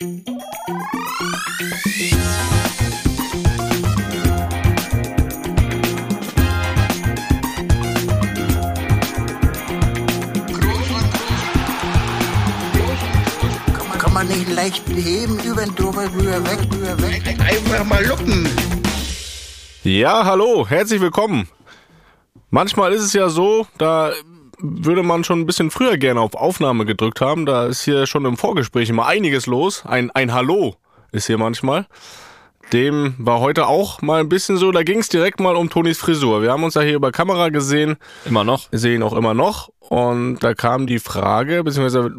Kann man nicht leicht beheben, über den drüber, rüber, weg, rüber, weg. Einfach mal luppen. Ja, hallo, herzlich willkommen. Manchmal ist es ja so, da würde man schon ein bisschen früher gerne auf Aufnahme gedrückt haben. Da ist hier schon im Vorgespräch immer einiges los. Ein, ein Hallo ist hier manchmal. Dem war heute auch mal ein bisschen so. Da ging es direkt mal um Tonis Frisur. Wir haben uns ja hier über Kamera gesehen, Immer noch. sehen auch immer noch. Und da kam die Frage, beziehungsweise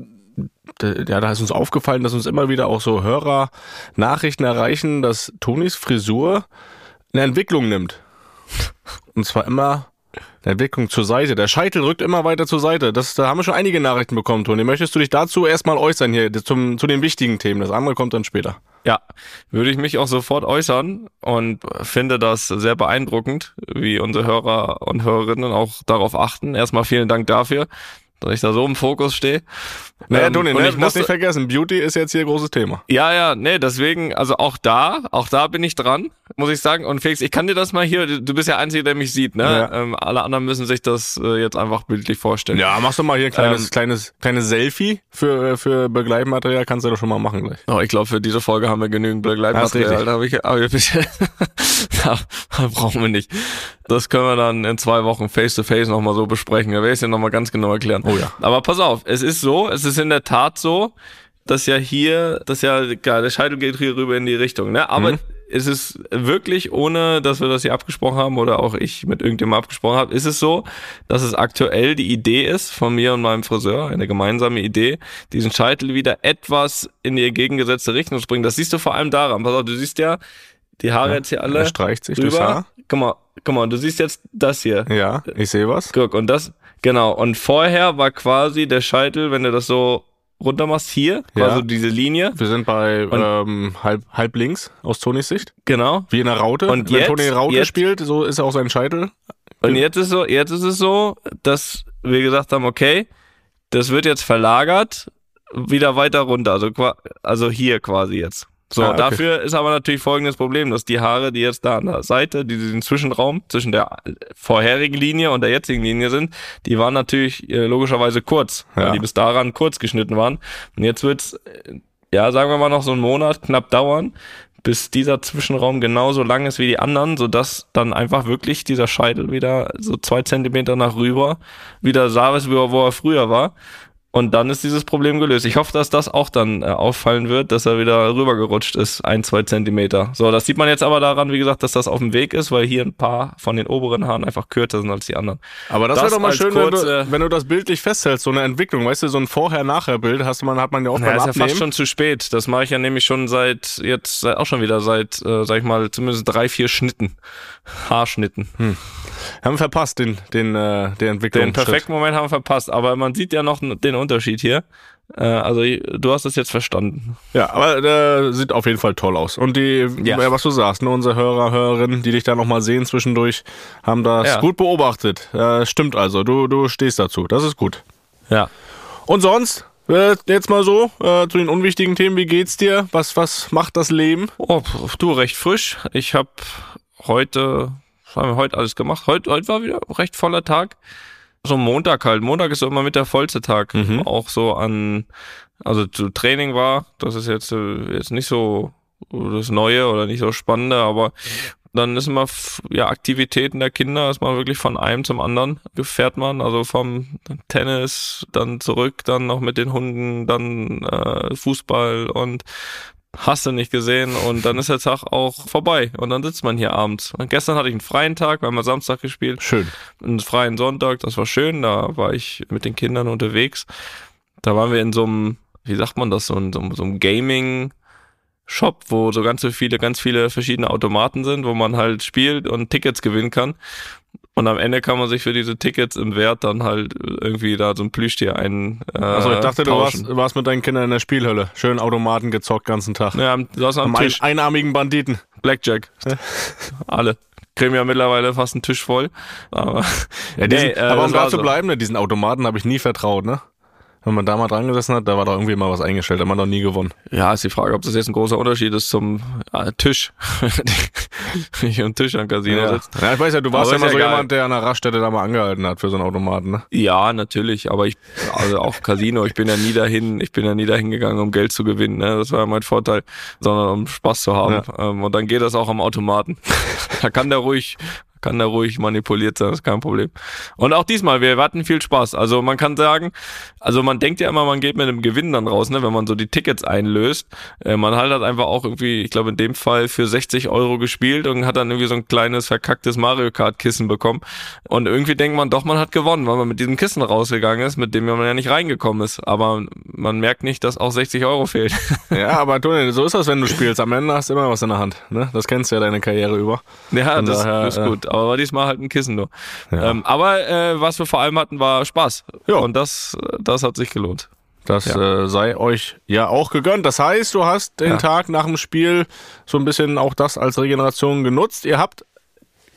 ja, da ist uns aufgefallen, dass uns immer wieder auch so Hörer Nachrichten erreichen, dass Tonis Frisur eine Entwicklung nimmt. Und zwar immer eine Entwicklung zur Seite. Der Scheitel rückt immer weiter zur Seite. Das, da haben wir schon einige Nachrichten bekommen, Toni. Möchtest du dich dazu erstmal äußern hier zum, zu den wichtigen Themen? Das andere kommt dann später. Ja, würde ich mich auch sofort äußern und finde das sehr beeindruckend, wie unsere Hörer und Hörerinnen auch darauf achten. Erstmal vielen Dank dafür, dass ich da so im Fokus stehe. Naja, Ähm, Toni, und ne, ich musste- nicht vergessen, Beauty ist jetzt hier großes Thema. Ja, ja, nee, deswegen, also auch da, auch da bin ich dran, muss ich sagen. Und Felix, ich kann dir das mal hier, du bist ja der Einzige, der mich sieht, ne? Ja. Ähm, alle anderen müssen sich das äh, jetzt einfach bildlich vorstellen. Ja, machst du mal hier ein kleines, Ähm, kleines, kleines Selfie für, für Begleitmaterial, kannst du doch schon mal machen gleich. Oh, ich glaube, für diese Folge haben wir genügend Begleitmaterial. Da, hab ich, aber ich, da, da brauchen wir nicht. Das können wir dann in zwei Wochen face-to-face nochmal so besprechen. Da werde ich es dir nochmal ganz genau erklären. Oh ja. Aber pass auf, es ist so, es ist in der Tat so, dass ja hier, dass ja, klar, der Scheitel geht hier rüber in die Richtung, ne? Aber Mhm. es ist wirklich, ohne dass wir das hier abgesprochen haben oder auch ich mit irgendjemandem abgesprochen habe, ist es so, dass es aktuell die Idee ist von mir und meinem Friseur, eine gemeinsame Idee, diesen Scheitel wieder etwas in die entgegengesetzte Richtung zu bringen. Das siehst du vor allem daran. Pass auf, du siehst ja die Haare jetzt hier alle Er streicht sich durchs rüber. Haar. Guck mal, guck mal, du siehst jetzt das hier. Ja, ich sehe was. Guck, und das, genau. Und vorher war quasi der Scheitel, wenn du das so runter machst, hier, Ja. quasi diese Linie. Wir sind bei ähm, halb, halb links aus Tonys Sicht. Genau. Wie in der Raute. Und Wenn jetzt- Toni Raute jetzt- spielt, so ist auch sein Scheitel. Und jetzt ist so, jetzt ist es so, dass wir gesagt haben, okay, das wird jetzt verlagert, wieder weiter runter, also, also hier quasi jetzt. So, Ah, okay. dafür ist aber natürlich folgendes Problem, dass die Haare, die jetzt da an der Seite, die diesen Zwischenraum zwischen der vorherigen Linie und der jetzigen Linie sind, die waren natürlich äh, logischerweise kurz, Ja. weil die bis daran kurz geschnitten waren. Und jetzt wird's, äh, ja, sagen wir mal noch so einen Monat knapp dauern, bis dieser Zwischenraum genauso lang ist wie die anderen, sodass dann einfach wirklich dieser Scheitel wieder so zwei Zentimeter nach rüber wieder sah, wo er früher war. Und dann ist dieses Problem gelöst. Ich hoffe, dass das auch dann äh, auffallen wird, dass er wieder rübergerutscht ist, ein, zwei Zentimeter. So, das sieht man jetzt aber daran, wie gesagt, dass das auf dem Weg ist, weil hier ein paar von den oberen Haaren einfach kürzer sind als die anderen. Aber das, Das wäre doch mal schön, wenn, kurze- du, wenn du das bildlich festhältst, so eine Entwicklung. Weißt du, so ein Vorher-Nachher-Bild hast man, hat man ja auch Ja, beim ist ja Abnehmen. fast schon zu spät. Das mache ich ja nämlich schon seit jetzt seit, auch schon wieder seit, äh, sag ich mal, zumindest drei, vier Schnitten, Haarschnitten. Haben wir verpasst, den, den, äh, den Entwicklung. Den perfekten Moment haben wir verpasst, aber man sieht ja noch den Unterschied hier. Äh, also du hast es jetzt verstanden. Ja, aber äh, sieht auf jeden Fall toll aus. Und die, Ja. ja. was du sagst, ne, unsere Hörer, Hörerinnen, die dich da nochmal sehen zwischendurch, haben das Ja. gut beobachtet. Äh, stimmt also, du, du stehst dazu. Das ist gut. Ja. Und sonst, äh, jetzt mal so, äh, zu den unwichtigen Themen, wie geht's dir? Was, was macht das Leben? Oh, du recht frisch. Ich habe heute, was haben wir heute alles gemacht? Heute, heute war wieder ein recht voller Tag. So Montag halt. Montag ist so immer mit der vollste Tag. Mhm. Auch so an, also zu Training war. Das ist jetzt, äh, jetzt nicht so das Neue oder nicht so Spannende, aber dann ist immer ja Aktivitäten der Kinder, ist man wirklich von einem zum anderen fährt man, also vom Tennis dann zurück, dann noch mit den Hunden, dann äh, Fußball und hast du nicht gesehen und dann ist der Tag auch vorbei und dann sitzt man hier abends. Und gestern hatte ich einen freien Tag, wir haben Samstag gespielt, Schön. einen freien Sonntag, das war schön, da war ich mit den Kindern unterwegs. Da waren wir in so einem, wie sagt man das, so, in so, einem Gaming Shop, wo so ganz viele, ganz viele verschiedene Automaten sind, wo man halt spielt und Tickets gewinnen kann. Und am Ende kann man sich für diese Tickets im Wert dann halt irgendwie da so ein Plüschtier ein. Äh, Also ich dachte, du tauschen. warst, warst mit deinen Kindern in der Spielhölle. Schön Automaten gezockt ganzen Tag. Ja, am- du hast am Am ein, Tisch einarmigen Banditen. Blackjack. Alle. Kriegen ja mittlerweile fast einen Tisch voll. Aber, Ja, diesen, Nee, äh, aber um da zu so. bleiben, ne, diesen Automaten habe ich nie vertraut, ne? Wenn man da mal dran gesessen hat, da war doch irgendwie mal was eingestellt, da hat man noch nie gewonnen. Ja, ist die Frage, ob das jetzt ein großer Unterschied ist zum äh, Tisch. Nicht am Tisch am Casino Ja. sitzt. ja, ich weiß ja, du warst Aber ja immer ja so egal. jemand, der an der Raststätte da mal angehalten hat für so einen Automaten, ne? Ja, natürlich, aber ich, also auch Casino, ich bin ja nie dahin, ich bin ja nie dahin gegangen, um Geld zu gewinnen, ne? das war ja mein Vorteil, sondern um Spaß zu haben. Ähm, und dann geht das auch am Automaten. da kann der ruhig, kann der ruhig manipuliert sein, das ist kein Problem. Und auch diesmal, wir hatten viel Spaß. Also man kann sagen, also man denkt ja immer, man geht mit einem Gewinn dann raus, ne, wenn man so die Tickets einlöst. Äh, man halt hat einfach auch irgendwie, ich glaube in dem Fall für 60 Euro gespielt und hat dann irgendwie so ein kleines verkacktes Mario Kart Kissen bekommen. Und irgendwie denkt man doch, man hat gewonnen, weil man mit diesem Kissen rausgegangen ist, mit dem man ja nicht reingekommen ist. Aber man merkt nicht, dass auch 60 Euro fehlt. Ja, aber Toni, so ist das, wenn du spielst. Am Ende hast du immer was in der Hand, ne? Das kennst du ja deine Karriere über. Ja, das daher, ist äh, gut. Aber war diesmal halt ein Kissen nur. Ja. Ähm, aber äh, was wir vor allem hatten, war Spaß. Ja. Und das, das hat sich gelohnt. Das Ja. äh, sei euch ja auch gegönnt. Das heißt, du hast den Ja. Tag nach dem Spiel so ein bisschen auch das als Regeneration genutzt. Ihr habt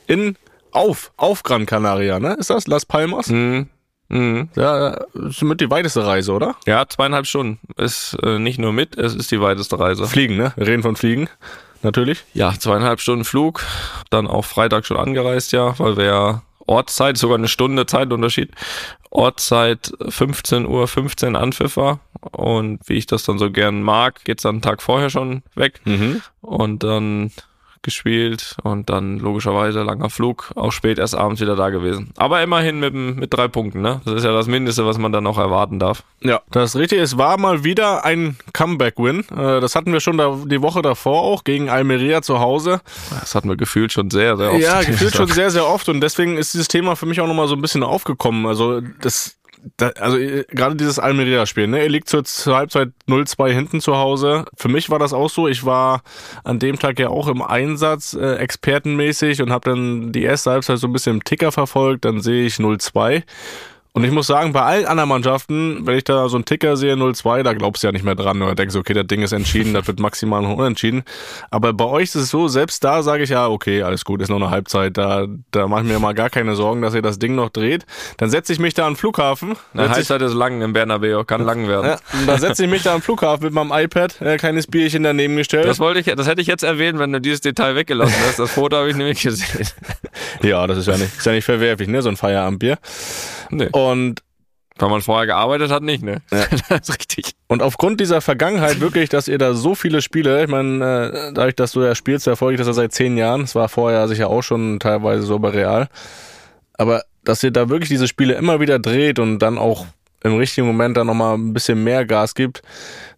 in auf auf Gran Canaria, ne? Ist das Las Palmas? Mhm. Mhm. Ja, ist mit die weiteste Reise, oder? Ja, zweieinhalb Stunden. Ist äh, nicht nur mit, es ist die weiteste Reise. Fliegen, ne? Wir reden von Fliegen, natürlich. Ja, zweieinhalb Stunden Flug. Dann auch Freitag schon angereist, ja, weil wir ja Ortszeit, sogar eine Stunde Zeitunterschied. Ortszeit 15 Uhr 15 Anpfiff war. Und wie ich das dann so gern mag, geht's dann einen Tag vorher schon weg. Und dann gespielt und dann logischerweise langer Flug, auch spät erst abends wieder da gewesen. Aber immerhin mit, mit drei Punkten, ne? Das ist ja das Mindeste, was man dann noch erwarten darf. Ja, das ist richtig. Es war mal wieder ein Comeback-Win. Äh, Das hatten wir schon da, die Woche davor auch gegen Almeria zu Hause. Das hatten wir gefühlt schon sehr, sehr oft. Ja, gefühlt schon sehr, sehr oft und deswegen ist dieses Thema für mich auch nochmal so ein bisschen aufgekommen. Also das, da, also äh, gerade dieses Almeria-Spiel, ne? Ihr liegt zur, Halbzeit 0-2 hinten zu Hause. Für mich war das auch so. Ich war an dem Tag ja auch im Einsatz, äh, expertenmäßig und habe dann die erste Halbzeit so ein bisschen im Ticker verfolgt. Dann sehe ich 0-2. Und ich muss sagen, bei allen anderen Mannschaften, wenn ich da so einen Ticker sehe, 0-2, da glaubst du ja nicht mehr dran oder denkst, okay, das Ding ist entschieden, das wird maximal noch unentschieden. Aber bei euch ist es so, selbst da sage ich ja, okay, alles gut, ist noch eine Halbzeit, da, da mache ich mir mal gar keine Sorgen, dass ihr das Ding noch dreht. Dann setze ich mich da den Flughafen. Eine Halbzeit ist lang im Bernabeu, kann lang werden. ja, dann setze ich mich da am Flughafen mit meinem iPad, äh, kleines Bierchen daneben gestellt. Das wollte ich, das hätte ich jetzt erwähnt, wenn du dieses Detail weggelassen hast. Das Foto habe ich nämlich gesehen. ja, das ist ja nicht, ist ja nicht verwerflich, ne, so ein Feierabendbier. Nee. Und Weil man vorher gearbeitet hat, nicht, ne? Ja. das ist richtig. Und aufgrund dieser Vergangenheit wirklich, dass ihr da so viele Spiele, ich meine, äh, dadurch, dass du ja spielst, verfolge ich das ja seit zehn Jahren. Es war vorher sicher auch schon teilweise so bei Real. Aber dass ihr da wirklich diese Spiele immer wieder dreht und dann auch im richtigen Moment dann nochmal ein bisschen mehr Gas gibt,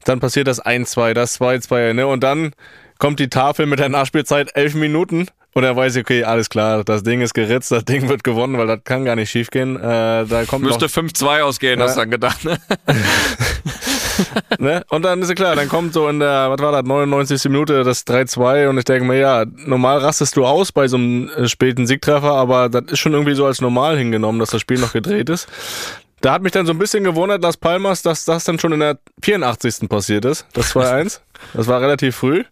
dann passiert das 1-2, das 2-2, ne? Und dann kommt die Tafel mit der Nachspielzeit elf Minuten und er weiß, okay, alles klar, das Ding ist geritzt, das Ding wird gewonnen, weil das kann gar nicht schiefgehen. Äh, da kommt Müsste 5-2 ausgehen, hast du dann gedacht, ne? ne? Und dann ist ja klar, dann kommt so in der, was war das, 99. Minute das 3-2 und ich denke mir, ja, normal rastest du aus bei so einem äh, späten Siegtreffer, aber das ist schon irgendwie so als normal hingenommen, dass das Spiel noch gedreht ist. Da hat mich dann so ein bisschen gewundert, Las Palmas, dass das dann schon in der 84. passiert ist, das 2-1. Das war relativ früh.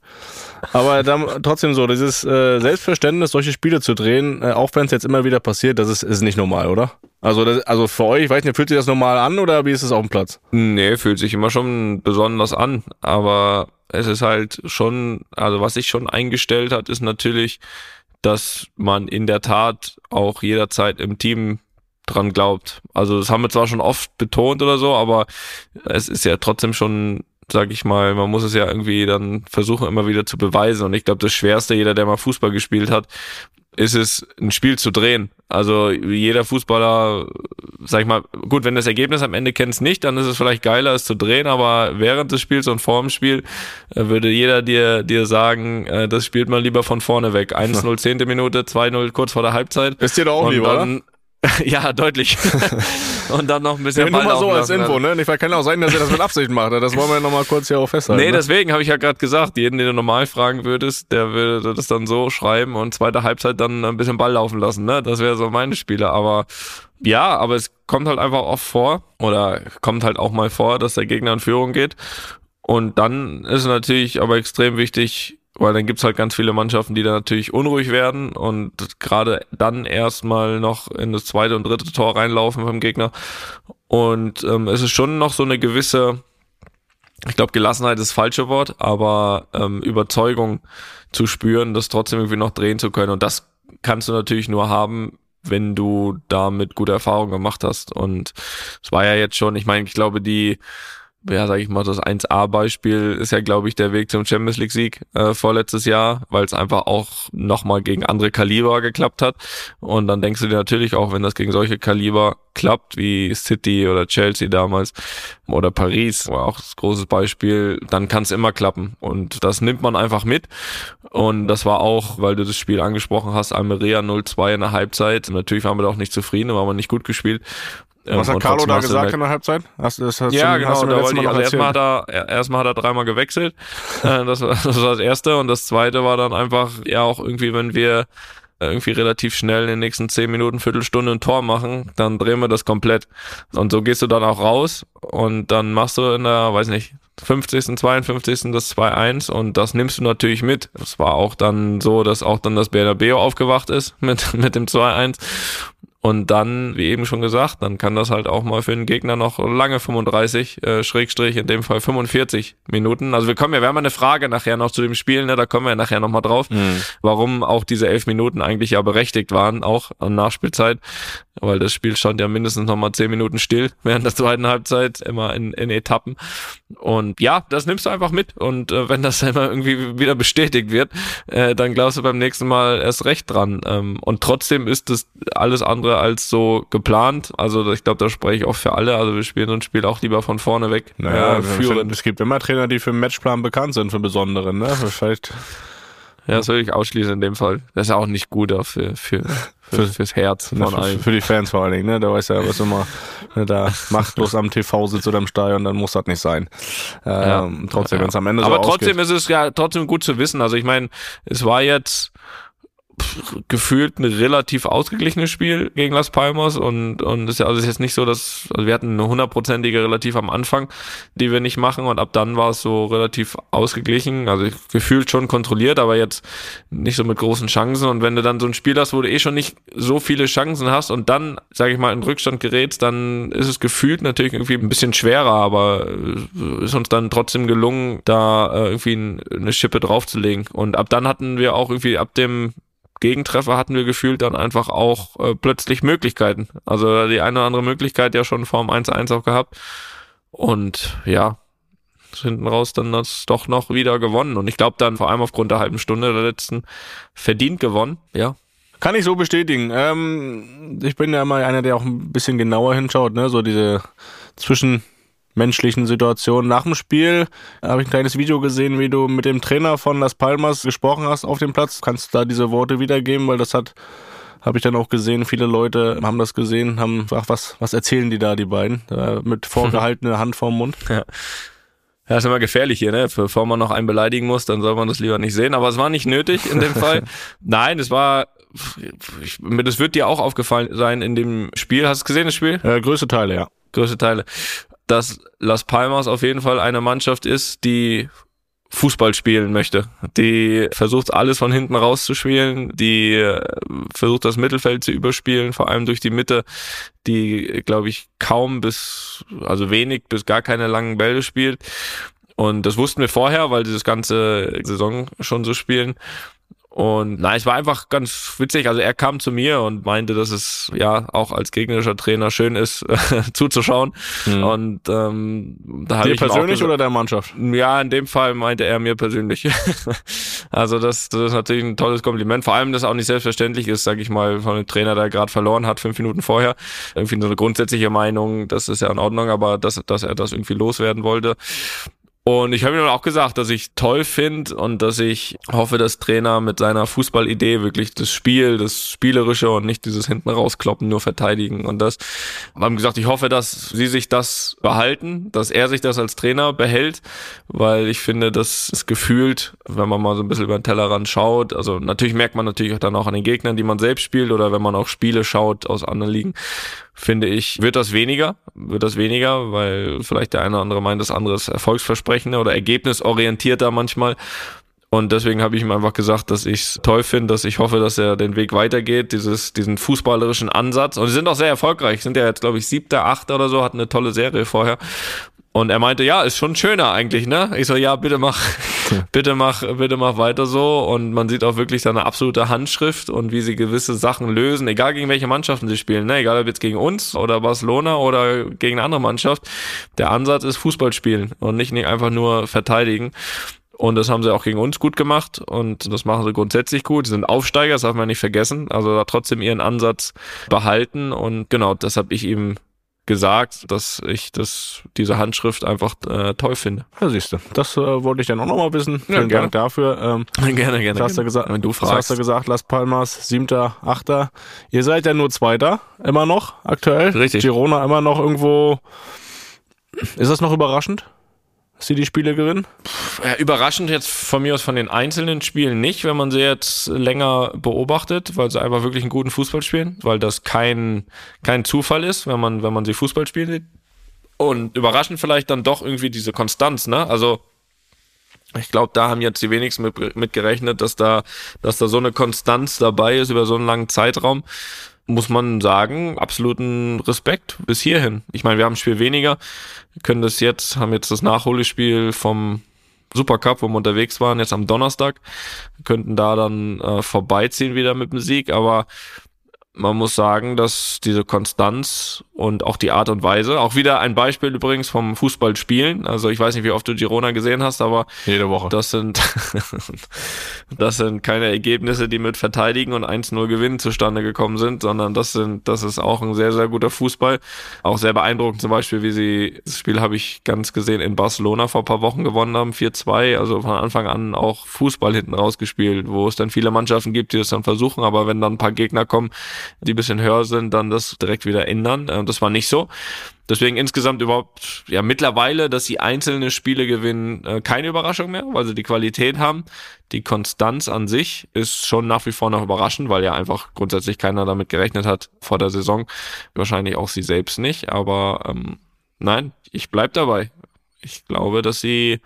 Aber dann trotzdem so, dieses äh, Selbstverständnis, solche Spiele zu drehen, äh, auch wenn es jetzt immer wieder passiert, das ist, ist nicht normal, oder? Also, das, also für euch, ich weiß nicht, fühlt sich das normal an oder wie ist es auf dem Platz? Nee, fühlt sich immer schon besonders an, aber es ist halt schon, also was sich schon eingestellt hat, ist natürlich, dass man in der Tat auch jederzeit im Team dran glaubt. Also das haben wir zwar schon oft betont oder so, aber es ist ja trotzdem schon, sag ich mal, man muss es ja irgendwie dann versuchen immer wieder zu beweisen und ich glaube, das Schwerste, jeder, der mal Fußball gespielt hat, ist es, ein Spiel zu drehen. Also jeder Fußballer, sag ich mal, gut, wenn das Ergebnis am Ende kennst nicht, dann ist es vielleicht geiler, es zu drehen, aber während des Spiels und vor dem Spiel äh, würde jeder dir, dir sagen, äh, das spielt man lieber von vorne weg. 1-0 zehnte Minute, 2-0 kurz vor der Halbzeit. Ist dir doch auch und lieber, oder? ja, deutlich. und dann noch ein bisschen Ja, nur mal so als. Info, ne? Nicht, kann auch sein, dass er das mit Absicht macht. Das wollen wir noch mal kurz hier auch festhalten. Nee, ne? deswegen habe ich ja gerade gesagt, jeden, den du normal fragen würdest, der würde das dann so schreiben und zweite Halbzeit dann ein bisschen Ball laufen lassen, ne? Das wäre so meine Spiele. Aber ja, aber es kommt halt einfach oft vor oder kommt halt auch mal vor, dass der Gegner in Führung geht. Und dann ist es natürlich aber extrem wichtig, weil dann gibt's halt ganz viele Mannschaften, die dann natürlich unruhig werden und gerade dann erstmal noch in das zweite und dritte Tor reinlaufen vom Gegner. Und ähm, es ist schon noch so eine gewisse, ich glaube, Gelassenheit ist das falsche Wort, aber ähm, Überzeugung zu spüren, das trotzdem irgendwie noch drehen zu können. Und das kannst du natürlich nur haben, wenn du damit gute Erfahrungen gemacht hast. Und es war ja jetzt schon, ich meine, ich glaube, die ja, sage ich mal, das 1A-Beispiel ist ja, glaube ich, der Weg zum Champions League-Sieg äh, vorletztes Jahr, weil es einfach auch nochmal gegen andere Kaliber geklappt hat. Und dann denkst du dir natürlich auch, wenn das gegen solche Kaliber klappt, wie City oder Chelsea damals oder Paris, war auch das großes Beispiel, dann kann es immer klappen. Und das nimmt man einfach mit. Und das war auch, weil du das Spiel angesprochen hast, Almeria 0-2 in der Halbzeit. Natürlich waren wir da auch nicht zufrieden, da waren wir nicht gut gespielt. Was hat Carlo da gesagt in der Halbzeit? Hast, das hast ja, schon, genau. Da wollte ich, also erstmal hat er, erstmal hat er dreimal gewechselt. Äh, das, war, das war das erste. Und das zweite war dann einfach, ja, auch irgendwie, wenn wir irgendwie relativ schnell in den nächsten zehn Minuten, Viertelstunde ein Tor machen, dann drehen wir das komplett. Und so gehst du dann auch raus und dann machst du in der, weiß nicht, 50., 52. das 2-1 und das nimmst du natürlich mit. Es war auch dann so, dass auch dann das Bernabeu aufgewacht ist mit, mit dem 2-1 und dann, wie eben schon gesagt, dann kann das halt auch mal für den Gegner noch lange 35, äh, Schrägstrich, in dem Fall 45 Minuten. Also wir kommen ja, wir haben eine Frage nachher noch zu dem Spiel, ne, da kommen wir nachher nochmal drauf, mhm. warum auch diese elf Minuten eigentlich ja berechtigt waren, auch an Nachspielzeit weil das Spiel stand ja mindestens nochmal zehn Minuten still während der zweiten Halbzeit, immer in, in Etappen. Und ja, das nimmst du einfach mit. Und äh, wenn das immer irgendwie wieder bestätigt wird, äh, dann glaubst du beim nächsten Mal erst recht dran. Ähm, und trotzdem ist das alles andere als so geplant. Also ich glaube, da spreche ich auch für alle. Also wir spielen so ein Spiel auch lieber von vorne weg. Naja, äh, führen. es gibt immer Trainer, die für den Matchplan bekannt sind, für besonderen, ne? Vielleicht ja, das würde ich ausschließen in dem Fall. Das ist auch nicht gut für, für, für, fürs Herz von für, allen. Für die Fans vor allen Dingen, ne? Da weiß ja, was immer ne, da machtlos am TV sitzt oder im Stadion, dann muss das nicht sein. Ähm, ja. Trotzdem, wenn es am Ende Aber so trotzdem ausgeht. ist es ja trotzdem gut zu wissen. Also ich meine, es war jetzt gefühlt ein relativ ausgeglichenes Spiel gegen Las Palmas und und ist ja also ist jetzt nicht so, dass also wir hatten eine hundertprozentige relativ am Anfang, die wir nicht machen und ab dann war es so relativ ausgeglichen, also gefühlt schon kontrolliert, aber jetzt nicht so mit großen Chancen und wenn du dann so ein Spiel hast, wo du eh schon nicht so viele Chancen hast und dann, sage ich mal, in Rückstand gerätst, dann ist es gefühlt natürlich irgendwie ein bisschen schwerer, aber ist uns dann trotzdem gelungen, da äh, irgendwie eine Schippe draufzulegen und ab dann hatten wir auch irgendwie ab dem Gegentreffer hatten wir gefühlt dann einfach auch äh, plötzlich Möglichkeiten. Also die eine oder andere Möglichkeit ja schon vorm 1-1 auch gehabt. Und ja, hinten raus dann das doch noch wieder gewonnen. Und ich glaube dann vor allem aufgrund der halben Stunde der letzten verdient gewonnen, ja. Kann ich so bestätigen. Ähm, ich bin ja mal einer, der auch ein bisschen genauer hinschaut, ne? So diese zwischen menschlichen Situationen. Nach dem Spiel habe ich ein kleines Video gesehen, wie du mit dem Trainer von Las Palmas gesprochen hast auf dem Platz. Kannst du da diese Worte wiedergeben, weil das hat habe ich dann auch gesehen, viele Leute haben das gesehen, haben ach, was was erzählen die da die beiden mit vorgehaltener Hand vorm Mund. Ja. Ja, ist immer gefährlich hier, ne? Bevor man noch einen beleidigen muss, dann soll man das lieber nicht sehen. Aber es war nicht nötig in dem Fall. Nein, es war ich, das wird dir auch aufgefallen sein in dem Spiel. Hast du gesehen, das Spiel? Äh, größte Teile, ja. Größte Teile dass Las Palmas auf jeden Fall eine Mannschaft ist, die Fußball spielen möchte. Die versucht alles von hinten rauszuspielen, die äh, versucht das Mittelfeld zu überspielen, vor allem durch die Mitte, die, glaube ich, kaum bis, also wenig bis gar keine langen Bälle spielt. Und das wussten wir vorher, weil sie das ganze Saison schon so spielen. Und nein, es war einfach ganz witzig. Also er kam zu mir und meinte, dass es ja auch als gegnerischer Trainer schön ist, zuzuschauen. Mhm. Und ähm, da habe ich persönlich gesagt, oder der Mannschaft? Ja, in dem Fall meinte er mir persönlich. also das, das ist natürlich ein tolles Kompliment. Vor allem, dass auch nicht selbstverständlich ist, sage ich mal, von einem Trainer, der gerade verloren hat, fünf Minuten vorher. Irgendwie so eine grundsätzliche Meinung, das ist ja in Ordnung, aber dass, dass er das irgendwie loswerden wollte. Und ich habe ihm auch gesagt, dass ich toll finde und dass ich hoffe, dass Trainer mit seiner Fußballidee wirklich das Spiel, das Spielerische und nicht dieses hinten rauskloppen, nur verteidigen und das. Wir haben gesagt, ich hoffe, dass sie sich das behalten, dass er sich das als Trainer behält, weil ich finde, das ist gefühlt, wenn man mal so ein bisschen über den Tellerrand schaut, also natürlich merkt man natürlich auch dann auch an den Gegnern, die man selbst spielt oder wenn man auch Spiele schaut aus anderen Ligen, finde ich, wird das weniger, wird das weniger, weil vielleicht der eine oder andere meint, das andere ist erfolgsversprechender oder ergebnisorientierter manchmal. Und deswegen habe ich ihm einfach gesagt, dass ich es toll finde, dass ich hoffe, dass er den Weg weitergeht, dieses, diesen fußballerischen Ansatz. Und sie sind auch sehr erfolgreich, sind ja jetzt, glaube ich, siebter, achter oder so, hatten eine tolle Serie vorher. Und er meinte, ja, ist schon schöner eigentlich, ne? Ich so, ja, bitte mach, bitte mach, bitte mach weiter so. Und man sieht auch wirklich seine absolute Handschrift und wie sie gewisse Sachen lösen, egal gegen welche Mannschaften sie spielen, ne? Egal ob jetzt gegen uns oder Barcelona oder gegen eine andere Mannschaft. Der Ansatz ist Fußball spielen und nicht, nicht einfach nur verteidigen. Und das haben sie auch gegen uns gut gemacht und das machen sie grundsätzlich gut. Sie sind Aufsteiger, das darf man nicht vergessen. Also da trotzdem ihren Ansatz behalten und genau, das habe ich ihm gesagt, dass ich das, diese Handschrift einfach äh, toll finde. Ja, siehst du. Das äh, wollte ich dann auch nochmal wissen. Ja, Vielen gerne. Dank dafür. Ähm, gerne, gerne. was hast du gesagt? Wenn du Was hast fragst. du gesagt? Las Palmas, siebter, achter. Ihr seid ja nur Zweiter, immer noch, aktuell. Richtig. Girona immer noch irgendwo. Ist das noch überraschend, sie die Spiele gewinnen? Ja, überraschend jetzt von mir aus von den einzelnen Spielen nicht, wenn man sie jetzt länger beobachtet, weil sie einfach wirklich einen guten Fußball spielen, weil das kein, kein Zufall ist, wenn man, wenn man sie Fußball spielen sieht. Und überraschend vielleicht dann doch irgendwie diese Konstanz, ne? Also, ich glaube, da haben jetzt die wenigsten mit, mit gerechnet, dass da, dass da so eine Konstanz dabei ist über so einen langen Zeitraum. Muss man sagen, absoluten Respekt bis hierhin. Ich meine, wir haben ein Spiel weniger, können das jetzt, haben jetzt das Nachholspiel vom Supercup, wo wir unterwegs waren, jetzt am Donnerstag, könnten da dann äh, vorbeiziehen wieder mit dem Sieg, aber man muss sagen, dass diese Konstanz und auch die Art und Weise, auch wieder ein Beispiel übrigens vom Fußballspielen, also ich weiß nicht, wie oft du Girona gesehen hast, aber Jede Woche. das sind, das sind keine Ergebnisse, die mit Verteidigen und 1-0 Gewinnen zustande gekommen sind, sondern das sind, das ist auch ein sehr, sehr guter Fußball. Auch sehr beeindruckend zum Beispiel, wie sie, das Spiel habe ich ganz gesehen in Barcelona vor ein paar Wochen gewonnen haben, 4-2, also von Anfang an auch Fußball hinten rausgespielt, wo es dann viele Mannschaften gibt, die das dann versuchen, aber wenn dann ein paar Gegner kommen, die ein bisschen höher sind, dann das direkt wieder ändern. Und das war nicht so. Deswegen insgesamt überhaupt, ja, mittlerweile, dass sie einzelne Spiele gewinnen, äh, keine Überraschung mehr, weil sie die Qualität haben. Die Konstanz an sich ist schon nach wie vor noch überraschend, weil ja einfach grundsätzlich keiner damit gerechnet hat vor der Saison. Wahrscheinlich auch sie selbst nicht, aber ähm, nein, ich bleib dabei. Ich glaube, dass sie,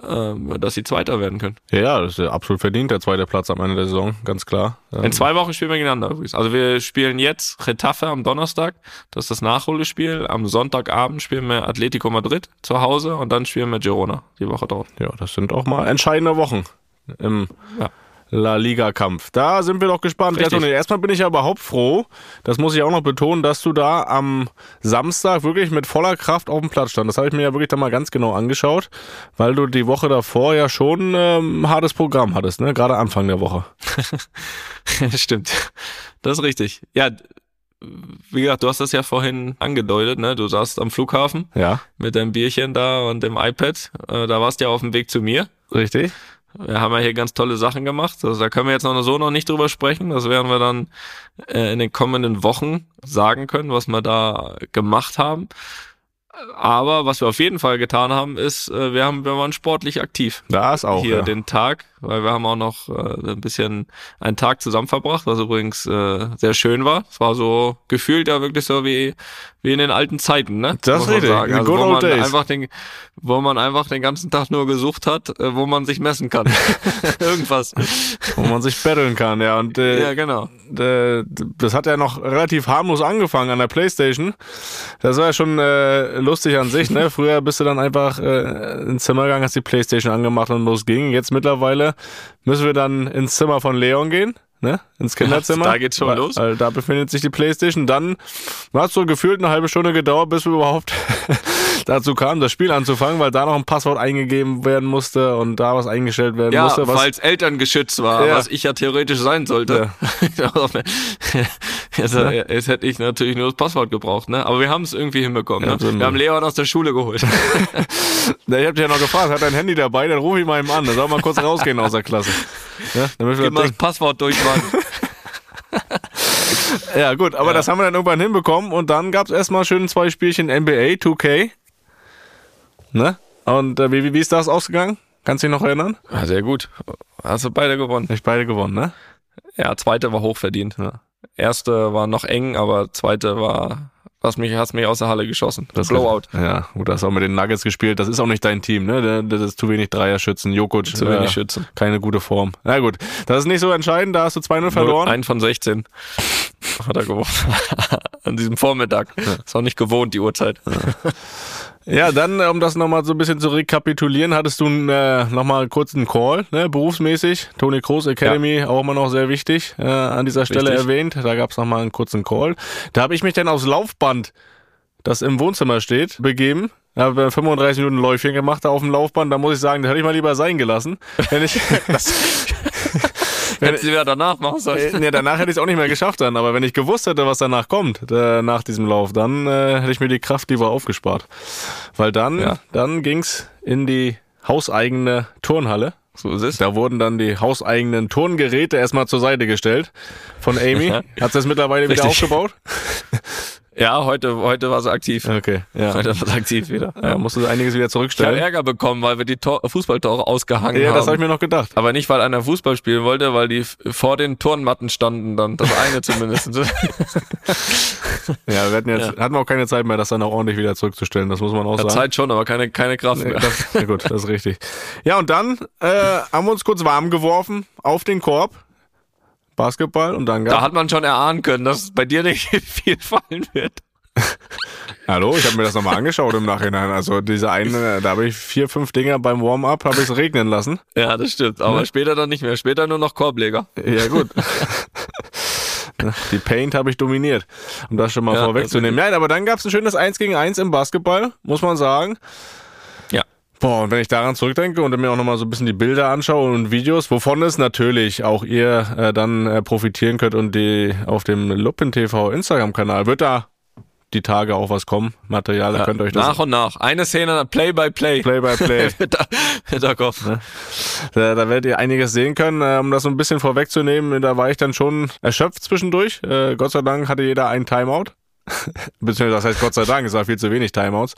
dass sie Zweiter werden können. Ja, das ist ja absolut verdient, der zweite Platz am Ende der Saison, ganz klar. Ähm, In zwei Wochen spielen wir gegeneinander übrigens. Also wir spielen jetzt Retafe am Donnerstag, das ist das Nachholespiel. Am Sonntagabend spielen wir Atletico Madrid zu Hause und dann spielen wir Girona die Woche drauf. Ja, das sind auch mal entscheidende Wochen im Ja. La Liga-Kampf. Da sind wir doch gespannt. Ja. Toni, erstmal bin ich ja überhaupt froh, das muss ich auch noch betonen, dass du da am Samstag wirklich mit voller Kraft auf dem Platz stand. Das habe ich mir ja wirklich dann mal ganz genau angeschaut, weil du die Woche davor ja schon ähm, ein hartes Programm hattest, ne? Gerade Anfang der Woche. Stimmt. Das ist richtig. Ja, wie gesagt, du hast das ja vorhin angedeutet, ne? Du saßt am Flughafen Ja, mit deinem Bierchen da und dem iPad. Äh, da warst du ja auf dem Weg zu mir. richtig. Wir haben ja hier ganz tolle Sachen gemacht. Also da können wir jetzt noch so noch nicht drüber sprechen. Das werden wir dann äh, in den kommenden Wochen sagen können, was wir da gemacht haben. Aber was wir auf jeden Fall getan haben, ist, äh, wir haben, wir waren sportlich aktiv Da ist auch. hier ja. den Tag, weil wir haben auch noch äh, ein bisschen einen Tag zusammen verbracht, was übrigens äh, sehr schön war. Es war so gefühlt ja wirklich so wie wie in den alten Zeiten, ne? Das Muss richtig, sagen. Also, wo old man days. einfach den, wo man einfach den ganzen Tag nur gesucht hat, äh, wo man sich messen kann. Irgendwas. Wo man sich betteln kann, ja. Und äh, Ja, genau. äh, das hat ja noch relativ harmlos angefangen an der Playstation. Das war ja schon äh, lustig an sich, ne? Früher bist du dann einfach äh, ins Zimmer gegangen, hast die Playstation angemacht und los ging. Jetzt mittlerweile müssen wir dann ins Zimmer von Leon gehen. Ne? Ins Kinderzimmer. da geht's schon los. Weil da befindet sich die Playstation. Dann hat es so gefühlt eine halbe Stunde gedauert, bis wir überhaupt dazu kamen, das Spiel anzufangen, weil da noch ein Passwort eingegeben werden musste und da was eingestellt werden Ja, musste. Was, falls elterngeschützt war, Ja. was ich ja theoretisch sein sollte. jetzt, jetzt hätte ich natürlich nur das Passwort gebraucht, ne? Aber wir haben es irgendwie hinbekommen. Ja, Ne? Wir haben Leon aus der Schule geholt. Na, ich hab dich ja noch gefragt, hat dein Handy dabei, dann ruf ich mal ihm an, dann soll mal kurz rausgehen aus der Klasse. Ja, damit wir Gib mal das Passwort durch, Mann. Ja gut, aber das haben wir dann irgendwann hinbekommen und dann gab's erstmal schön zwei Spielchen NBA 2K. Ne? Und äh, wie, wie, ist das ausgegangen? Kannst du dich noch erinnern? Ja, sehr gut. Hast du beide gewonnen. Nicht beide gewonnen, ne? Ja, zweite war hochverdient. Ne? Erste war noch eng, aber zweite war Hast mich, hast mich aus der Halle geschossen. Das Blowout. Ja, gut, hast auch mit den Nuggets gespielt. Das ist auch nicht dein Team, ne? Das ist zu wenig Dreierschützen. Jokic, Zu wenig Schützen. keine gute Form. Na gut, das ist nicht so entscheidend. Da hast du 2-0 verloren. Ein von 16 hat er geworfen. An diesem Vormittag. Ist auch nicht gewohnt, die Uhrzeit. Ja, dann, um das nochmal so ein bisschen zu rekapitulieren, hattest du äh, nochmal kurz einen Call, ne, berufsmäßig. Tony Kroos Academy, auch immer noch sehr wichtig, äh, an dieser Stelle Richtig. erwähnt. Da gab's noch nochmal einen kurzen Call. Da habe ich mich dann aufs Laufband, das im Wohnzimmer steht, begeben. Habe 35 Minuten Läufchen gemacht da auf dem Laufband. Da muss ich sagen, das hätte ich mal lieber sein gelassen. Wenn ich, das, Hätten sie wieder danach machen sollen. äh, nee, danach hätte ich es auch nicht mehr geschafft dann. Aber wenn ich gewusst hätte, was danach kommt, äh, nach diesem Lauf, dann äh, hätte ich mir die Kraft lieber aufgespart. Weil dann, Ja. dann ging's in die hauseigene Turnhalle. So ist es. Da wurden dann die hauseigenen Turngeräte erstmal zur Seite gestellt von Amy. Hat sie das mittlerweile wieder Richtig. aufgebaut? Ja, heute, heute war sie aktiv. Okay, ja. Heute war sie aktiv wieder. Da musste sie einiges wieder Ich habe zurückstellen. Ärger bekommen, weil wir die Tor Fußballtore ausgehangen Ja, haben. das habe ich mir noch gedacht. aber nicht, weil einer Fußball spielen wollte, weil die vor den Turnmatten standen dann. Das eine zumindest. Ja, wir hatten jetzt, hatten wir auch keine Zeit mehr, das dann auch ordentlich wieder zurückzustellen. Das muss man auch Ja, sagen. Zeit schon, aber keine, keine Kraft Nee, mehr. das, ja gut, das ist richtig. Ja, und dann äh, haben wir uns kurz warm geworfen auf den Korb. Basketball und dann Da gab hat man schon erahnen können, dass bei dir nicht viel fallen wird. Hallo, ich habe mir das nochmal angeschaut im Nachhinein. Also diese eine, da habe ich vier, fünf Dinger beim Warm-up, habe ich es regnen lassen. Ja, das stimmt. Aber Ne? später dann nicht mehr. Später nur noch Korbleger. Ja, gut. Die Paint habe ich dominiert, um das schon mal Ja, vorwegzunehmen. Ja, aber dann gab es ein schönes 1 gegen 1 im Basketball, muss man sagen. Ja. Boah, und wenn ich daran zurückdenke und mir auch nochmal so ein bisschen die Bilder anschaue und Videos, wovon es natürlich auch ihr äh, dann äh, profitieren könnt und die auf dem Luppen TV Instagram-Kanal wird da die Tage auch was kommen. Material, da könnt ihr euch das nach und nach. Eine Szene, Play by Play. Play by Play. Da, da kommen. Da, da werdet ihr einiges sehen können. Äh, um das so ein bisschen vorwegzunehmen, da war ich dann schon erschöpft zwischendurch. Äh, Gott sei Dank hatte jeder einen Timeout. Beziehungsweise, das heißt Gott sei Dank, es war viel zu wenig Timeouts.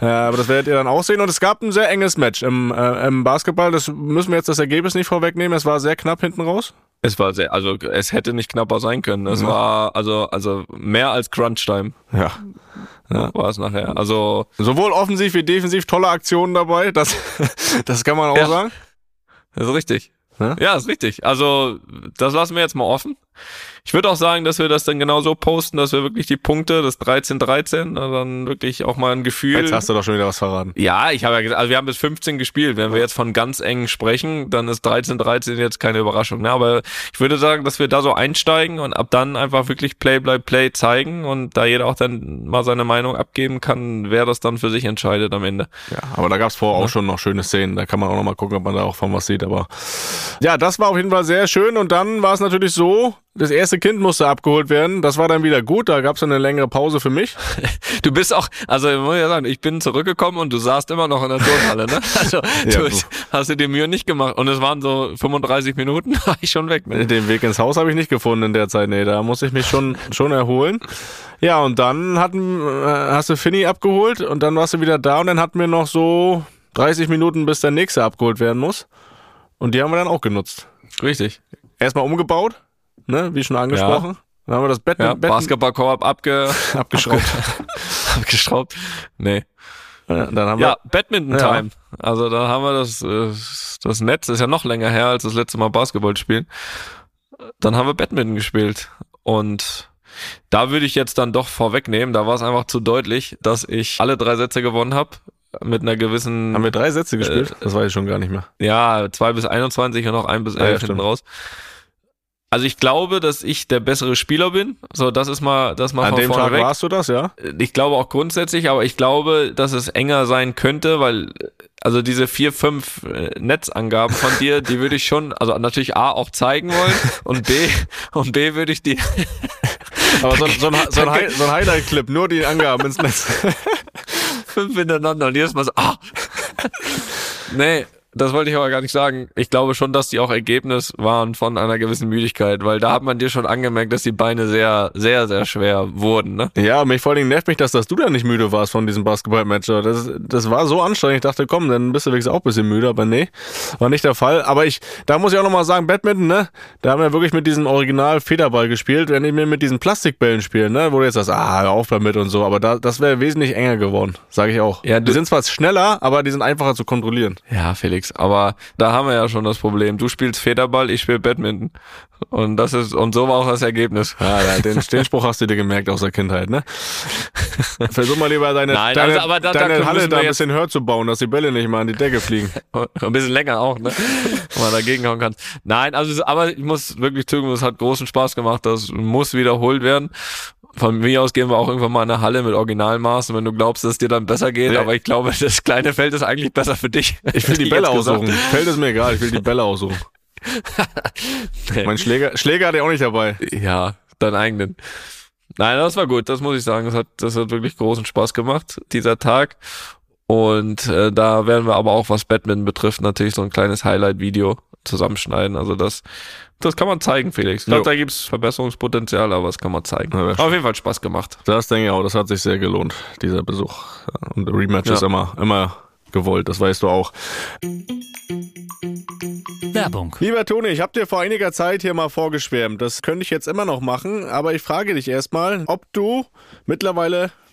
Äh, aber das werdet ihr dann auch sehen. Und es gab ein sehr enges Match im, äh, im Basketball. Das müssen wir jetzt das Ergebnis nicht vorwegnehmen. Es war sehr knapp hinten raus. Es war sehr, also es hätte nicht knapper sein können. Es Ja. war also also mehr als Crunch-Time Ja. war es nachher. Also Sowohl offensiv wie defensiv tolle Aktionen dabei. Das, das kann man auch Ja. sagen. Das ist richtig. Ja? Ja, ist richtig. Also, das lassen wir jetzt mal offen. Ich würde auch sagen, dass wir das dann genau so posten, dass wir wirklich die Punkte, das 13-13, dann wirklich auch mal ein Gefühl. Jetzt hast du doch schon wieder was verraten. Ja, ich habe ja gesagt, also wir haben bis 15 gespielt. Wenn wir jetzt von ganz eng sprechen, dann ist 13-13 jetzt keine Überraschung. Ne? Aber ich würde sagen, dass wir da so einsteigen und ab dann einfach wirklich Play by Play zeigen und da jeder auch dann mal seine Meinung abgeben kann, wer das dann für sich entscheidet am Ende. Ja, aber da gab's vorher auch schon noch schöne Szenen. Da kann man auch noch mal gucken, ob man da auch von was sieht. Aber ja, das war auf jeden Fall sehr schön. Und dann war es natürlich so, das erste Kind musste abgeholt werden. Das war dann wieder gut. Da gab's dann eine längere Pause für mich. Du bist auch, also ich muss ja sagen, ich bin zurückgekommen und du saßt immer noch in der Turnhalle, ne? Also Ja, du hast dir die Mühe nicht gemacht und es waren so 35 Minuten, war ich schon weg. Ne? Den Weg ins Haus habe ich nicht gefunden in der Zeit. Nee, da musste ich mich schon, schon erholen. Ja, und dann hatten, äh, hast du Finny abgeholt und dann warst du wieder da und dann hatten wir noch so 30 Minuten, bis der nächste abgeholt werden muss. Und die haben wir dann auch genutzt. Richtig. Erstmal umgebaut, ne, wie schon angesprochen. Dann haben wir das Bett, Ja, Bett Basketballkorb abge, abgeschraubt. abgeschraubt. Nee. Ja, dann haben Ja, wir, Badminton Ja. Time. Also da haben wir das, äh, das Netz ist ja noch länger her als das letzte Mal Basketball spielen. Dann haben wir Badminton gespielt und da würde ich jetzt dann doch vorwegnehmen, da war es einfach zu deutlich, dass ich alle drei Sätze gewonnen habe mit einer gewissen haben wir drei Sätze gespielt? Äh, das weiß ich schon gar nicht mehr. Ja, 2 bis 21 und noch 1 bis Ja, ja, 11 hinten stimmt. Also ich glaube, dass ich der bessere Spieler bin. So, das ist mal, das mal An von dem vorne Tag weg. warst du das, ja? Ich glaube auch grundsätzlich, aber ich glaube, dass es enger sein könnte, weil also diese vier, fünf äh, Netzangaben von dir, die würde ich schon, also natürlich A auch zeigen wollen und B und B würde ich die Aber so, so ein, so ein, Hi- so ein Highlight-Clip, nur die Angaben ins Netz. fünf hintereinander und jedes Mal so, ah. nee, das wollte ich aber gar nicht sagen. Ich glaube schon, dass die auch Ergebnis waren von einer gewissen Müdigkeit, weil da hat man dir schon angemerkt, dass die Beine sehr, sehr, sehr schwer wurden. Ne? Ja, mich vor allem nervt mich, dass, dass du da nicht müde warst von diesem Basketball-Match. Das, das war so anstrengend. Ich dachte, komm, dann bist du wenigstens auch ein bisschen müde, aber nee, war nicht der Fall. Aber ich, da muss ich auch nochmal sagen, Badminton, ne? Da haben wir wirklich mit diesem Original Federball gespielt, wenn ich mir mit diesen Plastikbällen spielen, ne? Wo du jetzt sagst, ah, hör auf damit und so. Aber da, das wäre wesentlich enger geworden, sage ich auch. Ja, die sind zwar schneller, aber die sind einfacher zu kontrollieren. Ja, Felix, aber da haben wir ja schon das Problem. Du spielst Federball, ich spiele Badminton. Und das ist, und so war auch das Ergebnis. Ja, ja, den, den Spruch hast du dir gemerkt aus der Kindheit, ne? Versuch mal lieber deine, Nein, deine, also, aber da- da deine müssen Halle da ein bisschen höher zu bauen, dass die Bälle nicht mal an die Decke fliegen. Ein bisschen länger auch, ne? Wo man dagegen hauen kann. Nein, also, aber ich muss wirklich zugeben, es hat großen Spaß gemacht. Das muss wiederholt werden. Von mir aus gehen wir auch irgendwann mal in eine Halle mit Originalmaßen, wenn du glaubst, dass es dir dann besser geht. Ja. Aber ich glaube, das kleine Feld ist eigentlich besser für dich. Ich will die Bälle aussuchen. Feld ist mir egal, ich will die Bälle aussuchen. Mein Schläger, Schläger hatte ich auch nicht dabei. Ja, deinen eigenen. Nein, das war gut, das muss ich sagen. Das hat, das hat wirklich großen Spaß gemacht, dieser Tag. Und äh, da werden wir aber auch, was Badminton betrifft, natürlich so ein kleines Highlight-Video zusammenschneiden. Also das, das kann man zeigen, Felix. Ich glaube, da gibt's Verbesserungspotenzial, aber das kann man zeigen. Ja, auf jeden Fall Spaß gemacht. Das denke ich auch, das hat sich sehr gelohnt, dieser Besuch. Und Rematch Ja. ist immer, immer gewollt, das weißt du auch. Werbung. Lieber Toni, ich habe dir vor einiger Zeit hier mal vorgeschwärmt. Das könnte ich jetzt immer noch machen, aber ich frage dich erstmal, ob du mittlerweile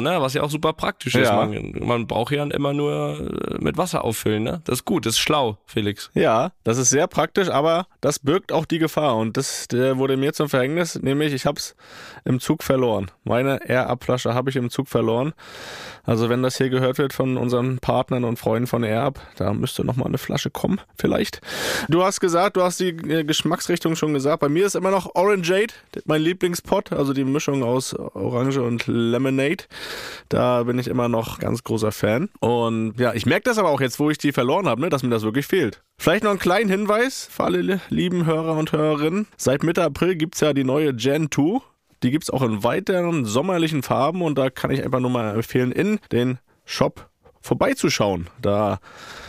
ne? Was ja auch super praktisch ist. Ja. Man, man braucht ja immer nur äh, mit Wasser auffüllen, ne? Das ist gut, das ist schlau, Felix. Ja, das ist sehr praktisch, aber das birgt auch die Gefahr und das wurde mir zum Verhängnis, nämlich ich habe es im Zug verloren. Meine Air-Up-Flasche habe ich im Zug verloren. Also wenn das hier gehört wird von unseren Partnern und Freunden von Air-Up, da müsste noch mal eine Flasche kommen, vielleicht. Du hast gesagt, du hast die äh, Geschmacksrichtung schon gesagt. Bei mir ist immer noch Orangeade, mein Lieblingspot, also die Mischung aus Orange und Lemonade. Da bin ich immer noch ganz großer Fan. Und ja, ich merke das aber auch jetzt, wo ich die verloren habe, ne, dass mir das wirklich fehlt. Vielleicht noch einen kleinen Hinweis für alle lieben Hörer und Hörerinnen. Seit Mitte April gibt's ja die neue Gen 2 Die gibt's auch in weiteren sommerlichen Farben und da kann ich einfach nur mal empfehlen, in den Shop vorbeizuschauen. Da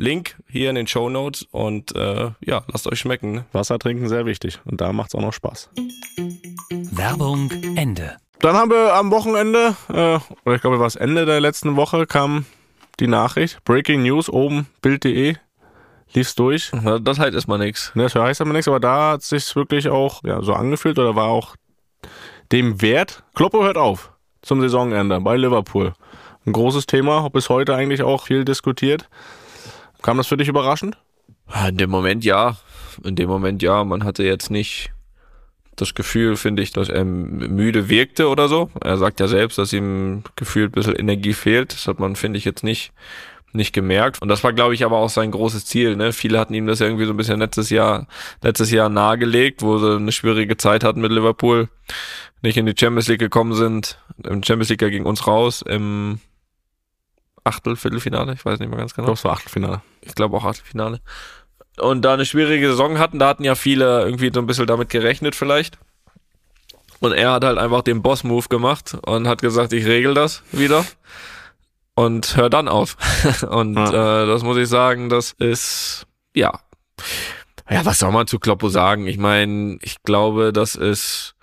Link hier in den Show Notes und äh, ja, lasst euch schmecken. Ne? Wasser trinken sehr wichtig und da macht's auch noch Spaß. Werbung Ende. Dann haben wir am Wochenende, äh, oder ich glaube, war es Ende der letzten Woche, kam die Nachricht, Breaking News, oben, Bild.de, lief's durch. Das heißt erstmal nichts. Ne, das heißt aber nichts, aber da hat sich's wirklich auch ja, so angefühlt oder war auch dem Wert. Kloppo hört auf zum Saisonende bei Liverpool. Ein großes Thema, bis heute eigentlich auch viel diskutiert. Kam das für dich überraschend? In dem Moment ja. In dem Moment ja. Man hatte jetzt nicht das Gefühl, finde ich, dass er müde wirkte oder so. Er sagt ja selbst, dass ihm gefühlt ein bisschen Energie fehlt. Das hat man, finde ich, jetzt nicht nicht gemerkt. Und das war, glaube ich, aber auch sein großes Ziel. Ne? Viele hatten ihm das irgendwie so ein bisschen letztes Jahr, letztes Jahr nahegelegt, wo sie eine schwierige Zeit hatten mit Liverpool, nicht in die Champions League gekommen sind. Im Champions League ging uns raus im Achtel, Viertelfinale, ich weiß nicht mehr ganz genau. Ich glaube, es war Achtelfinale. Ich glaube auch Achtelfinale. Und da eine schwierige Saison hatten, da hatten ja viele irgendwie so ein bisschen damit gerechnet vielleicht. Und er hat halt einfach den Boss-Move gemacht und hat gesagt, ich regel das wieder und hör dann auf. und ja. äh, das muss ich sagen, das ist ja. Ja, was soll man zu Kloppo sagen? Ich meine, ich glaube, das ist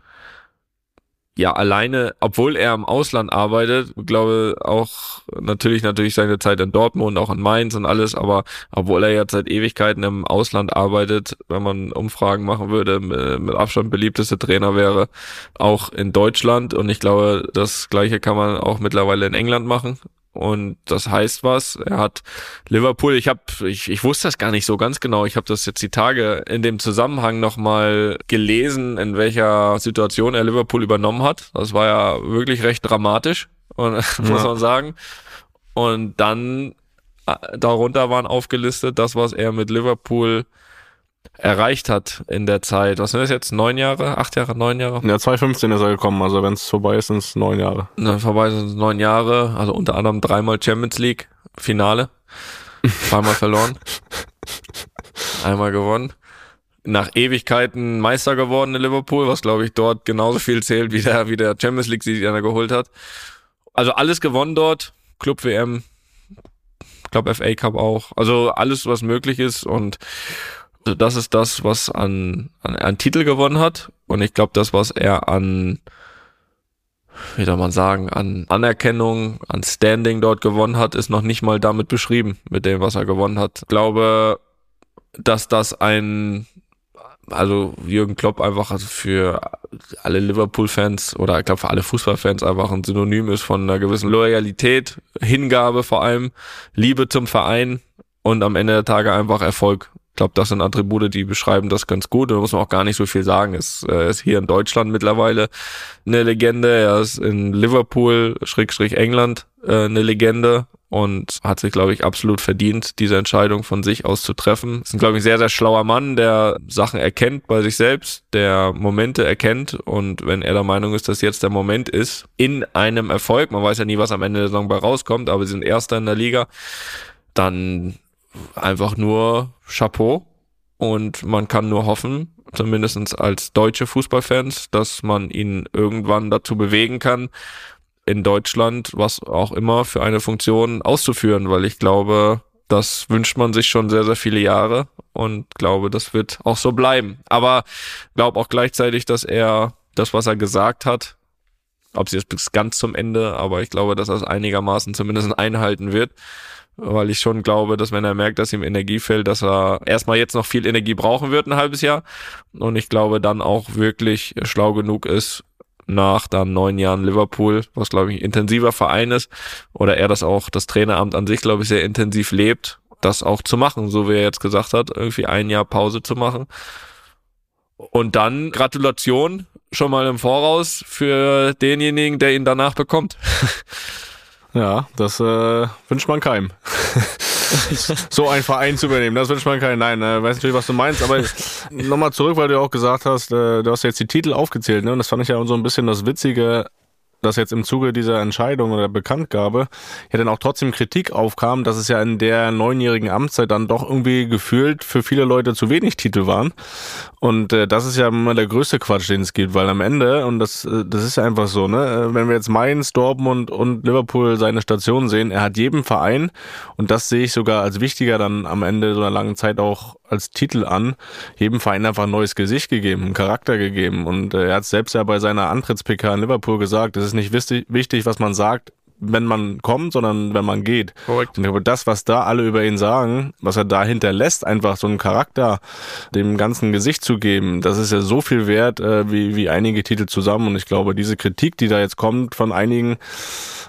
ja alleine, obwohl er im Ausland arbeitet, glaube auch natürlich natürlich seine Zeit in Dortmund, auch in Mainz und alles, aber obwohl er jetzt seit Ewigkeiten im Ausland arbeitet, wenn man Umfragen machen würde, mit Abstand beliebteste Trainer wäre, auch in Deutschland und ich glaube, das gleiche kann man auch mittlerweile in England machen. Und das heißt was. Er hat Liverpool, ich habe, ich, ich wusste das gar nicht so ganz genau. Ich habe das jetzt die Tage in dem Zusammenhang nochmal gelesen, in welcher Situation er Liverpool übernommen hat. Das war ja wirklich recht dramatisch, und, muss man sagen. Und dann äh, darunter waren aufgelistet, das, was er mit Liverpool erreicht hat in der Zeit. Was sind das jetzt? Neun Jahre? Acht Jahre? Neun Jahre? Ja, 2015 ist er gekommen. Also wenn es vorbei ist, sind es neun Jahre. Ne, vorbei sind es neun Jahre. Also unter anderem dreimal Champions League Finale. Zweimal verloren. Einmal gewonnen. Nach Ewigkeiten Meister geworden in Liverpool, was glaube ich dort genauso viel zählt wie der, wie der Champions League, die er geholt hat. Also alles gewonnen dort. Club WM. Glaube FA Cup auch. Also alles, was möglich ist und das ist das, was an, an, an Titel gewonnen hat. Und ich glaube, das, was er an, wie soll man sagen, an Anerkennung, an Standing dort gewonnen hat, ist noch nicht mal damit beschrieben, mit dem, was er gewonnen hat. Ich glaube, dass das ein, also Jürgen Klopp einfach also für alle Liverpool-Fans oder ich glaube für alle Fußballfans einfach ein Synonym ist von einer gewissen Loyalität, Hingabe vor allem, Liebe zum Verein und am Ende der Tage einfach Erfolg glaube, das sind Attribute, die beschreiben das ganz gut. Da muss man auch gar nicht so viel sagen. Es äh, ist hier in Deutschland mittlerweile eine Legende. Er ist in Liverpool, Schrägstrich England, äh, eine Legende und hat sich, glaube ich, absolut verdient, diese Entscheidung von sich aus zu treffen. Ist ein, glaube ich, sehr, sehr schlauer Mann, der Sachen erkennt bei sich selbst, der Momente erkennt und wenn er der Meinung ist, dass jetzt der Moment ist, in einem Erfolg, man weiß ja nie, was am Ende der Saison bei rauskommt, aber sie sind Erster in der Liga, dann einfach nur Chapeau. Und man kann nur hoffen, zumindest als deutsche Fußballfans, dass man ihn irgendwann dazu bewegen kann, in Deutschland was auch immer für eine Funktion auszuführen, weil ich glaube, das wünscht man sich schon sehr, sehr viele Jahre und glaube, das wird auch so bleiben. Aber glaube auch gleichzeitig, dass er das, was er gesagt hat, ob sie es bis ganz zum Ende, aber ich glaube, dass er es einigermaßen zumindest einhalten wird weil ich schon glaube, dass wenn er merkt, dass ihm Energie fehlt, dass er erstmal jetzt noch viel Energie brauchen wird, ein halbes Jahr. Und ich glaube dann auch wirklich schlau genug ist, nach dann neun Jahren Liverpool, was glaube ich ein intensiver Verein ist, oder er das auch, das Traineramt an sich, glaube ich, sehr intensiv lebt, das auch zu machen, so wie er jetzt gesagt hat, irgendwie ein Jahr Pause zu machen. Und dann Gratulation schon mal im Voraus für denjenigen, der ihn danach bekommt. Ja, das äh, wünscht man keinem. so ein Verein zu übernehmen, das wünscht man keinem. Nein, äh, weiß natürlich, was du meinst, aber nochmal zurück, weil du auch gesagt hast, äh, du hast jetzt die Titel aufgezählt, ne? Und das fand ich ja so ein bisschen das Witzige dass jetzt im Zuge dieser Entscheidung oder Bekanntgabe ja dann auch trotzdem Kritik aufkam, dass es ja in der neunjährigen Amtszeit dann doch irgendwie gefühlt für viele Leute zu wenig Titel waren. Und äh, das ist ja immer der größte Quatsch, den es gibt, weil am Ende, und das, äh, das ist ja einfach so, ne, äh, wenn wir jetzt Mainz, Dortmund und Liverpool seine Station sehen, er hat jedem Verein, und das sehe ich sogar als wichtiger dann am Ende so einer langen Zeit auch als Titel an, jedem Verein einfach ein neues Gesicht gegeben, einen Charakter gegeben. Und äh, er hat selbst ja bei seiner Antritts-PK in Liverpool gesagt, es ist nicht wichtig, was man sagt, wenn man kommt, sondern wenn man geht. Korrekt. Und ich glaube, das, was da alle über ihn sagen, was er da hinterlässt, einfach so einen Charakter dem ganzen Gesicht zu geben, das ist ja so viel wert äh, wie, wie einige Titel zusammen. Und ich glaube, diese Kritik, die da jetzt kommt von einigen,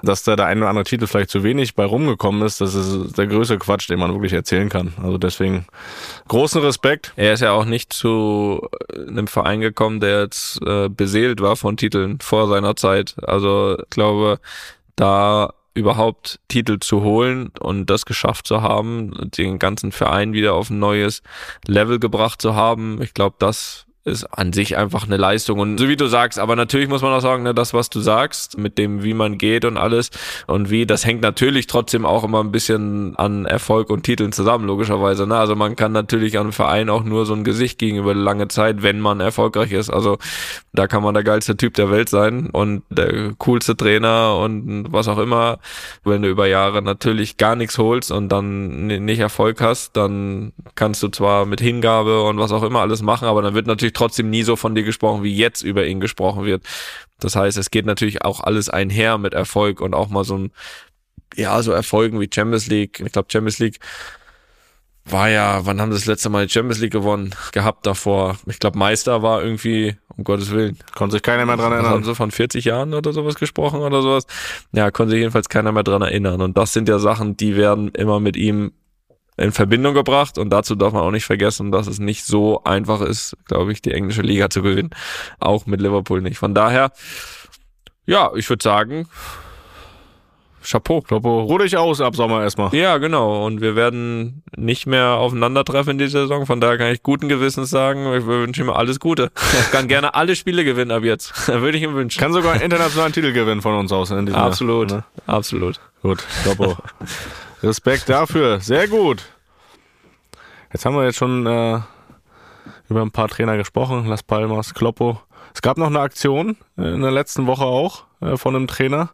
dass da der ein oder andere Titel vielleicht zu wenig bei rumgekommen ist, das ist der größte Quatsch, den man wirklich erzählen kann. Also deswegen großen Respekt. Er ist ja auch nicht zu einem Verein gekommen, der jetzt äh, beseelt war von Titeln vor seiner Zeit. Also ich glaube, da überhaupt Titel zu holen und das geschafft zu haben, den ganzen Verein wieder auf ein neues Level gebracht zu haben. Ich glaube, das ist an sich einfach eine Leistung. Und so wie du sagst, aber natürlich muss man auch sagen, ne, das, was du sagst, mit dem, wie man geht und alles und wie, das hängt natürlich trotzdem auch immer ein bisschen an Erfolg und Titeln zusammen, logischerweise. Ne? Also man kann natürlich einem Verein auch nur so ein Gesicht gegenüber lange Zeit, wenn man erfolgreich ist. Also da kann man der geilste Typ der Welt sein und der coolste Trainer und was auch immer. Wenn du über Jahre natürlich gar nichts holst und dann nicht Erfolg hast, dann kannst du zwar mit Hingabe und was auch immer alles machen, aber dann wird natürlich trotzdem nie so von dir gesprochen, wie jetzt über ihn gesprochen wird. Das heißt, es geht natürlich auch alles einher mit Erfolg und auch mal so ein, ja, so Erfolgen wie Champions League. Ich glaube, Champions League war ja, wann haben sie das letzte Mal die Champions League gewonnen? Gehabt davor. Ich glaube, Meister war irgendwie, um Gottes Willen. Konnte sich keiner mehr dran erinnern. Haben sie von 40 Jahren oder sowas gesprochen oder sowas? Ja, konnte sich jedenfalls keiner mehr dran erinnern. Und das sind ja Sachen, die werden immer mit ihm in Verbindung gebracht. Und dazu darf man auch nicht vergessen, dass es nicht so einfach ist, glaube ich, die englische Liga zu gewinnen. Auch mit Liverpool nicht. Von daher, ja, ich würde sagen, Chapeau. Chapeau. Ruh dich aus ab Sommer erstmal. Ja, genau. Und wir werden nicht mehr aufeinandertreffen in dieser Saison. Von daher kann ich guten Gewissens sagen, ich wünsche ihm alles Gute. Er kann gerne alle Spiele gewinnen ab jetzt. Würde ich ihm wünschen. Kann sogar einen internationalen Titel gewinnen von uns aus. In diesem Absolut. Jahr, ne? Absolut. Gut. Chapeau. Respekt dafür. Sehr gut. Jetzt haben wir jetzt schon äh, über ein paar Trainer gesprochen. Las Palmas, Kloppo. Es gab noch eine Aktion äh, in der letzten Woche auch äh, von einem Trainer,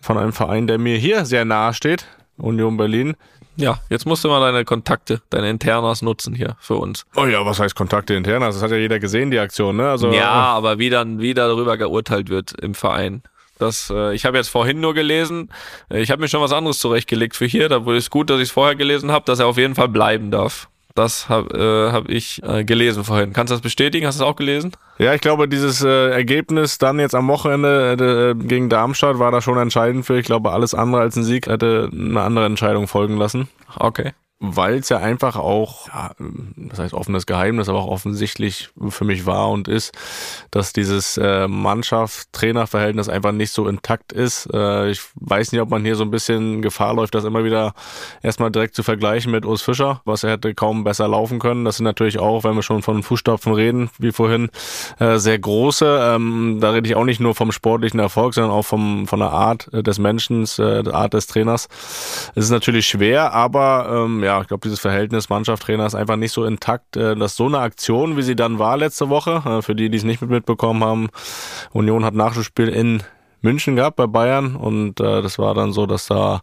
von einem Verein, der mir hier sehr nahe steht, Union Berlin. Ja, jetzt musst du mal deine Kontakte, deine Internas nutzen hier für uns. Oh ja, was heißt Kontakte Internas? Das hat ja jeder gesehen, die Aktion, ne? Also, ja, aber wie dann wie darüber geurteilt wird im Verein. Das, äh, ich habe jetzt vorhin nur gelesen, äh, ich habe mir schon was anderes zurechtgelegt für hier. Da wurde es gut, dass ich es vorher gelesen habe, dass er auf jeden Fall bleiben darf. Das habe äh, hab ich äh, gelesen vorhin. Kannst du das bestätigen? Hast du es auch gelesen? Ja, ich glaube, dieses äh, Ergebnis dann jetzt am Wochenende äh, gegen Darmstadt war da schon entscheidend für. Ich glaube, alles andere als ein Sieg hätte eine andere Entscheidung folgen lassen. Okay weil es ja einfach auch, ja, das heißt offenes Geheimnis, aber auch offensichtlich für mich war und ist, dass dieses äh, Mannschaft-Trainer-Verhältnis einfach nicht so intakt ist. Äh, ich weiß nicht, ob man hier so ein bisschen Gefahr läuft, das immer wieder erstmal direkt zu vergleichen mit Urs Fischer, was er hätte kaum besser laufen können. Das sind natürlich auch, wenn wir schon von Fußstapfen reden, wie vorhin, äh, sehr große. Ähm, da rede ich auch nicht nur vom sportlichen Erfolg, sondern auch vom, von der Art des Menschen, äh, der Art des Trainers. Es ist natürlich schwer, aber ähm, ja, ja, ich glaube, dieses Verhältnis Mannschaft-Trainer ist einfach nicht so intakt, äh, dass so eine Aktion, wie sie dann war letzte Woche, äh, für die, die es nicht mitbekommen haben, Union hat Nachspiel in München gehabt bei Bayern und äh, das war dann so, dass da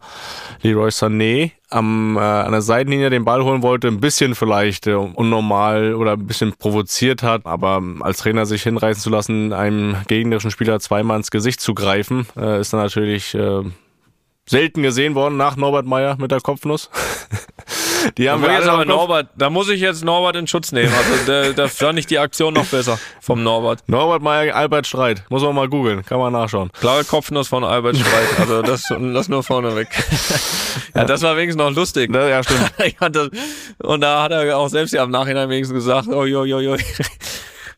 Leroy Sané am, äh, an der Seitenlinie den Ball holen wollte, ein bisschen vielleicht äh, unnormal oder ein bisschen provoziert hat, aber als Trainer sich hinreißen zu lassen, einem gegnerischen Spieler zweimal ins Gesicht zu greifen, äh, ist dann natürlich äh, selten gesehen worden nach Norbert Meyer mit der Kopfnuss. Die haben da wir jetzt aber Norbert, da muss ich jetzt Norbert in Schutz nehmen. Also da, fand ich die Aktion noch besser vom Norbert. Norbert Meyer, Albert Streit. Muss man mal googeln, kann man nachschauen. Klare Kopfnuss von Albert Streit. Also das, das nur vorneweg. ja, das war wenigstens noch lustig. Ja, stimmt. und da hat er auch selbst ja im Nachhinein wenigstens gesagt, oi, oi, oi.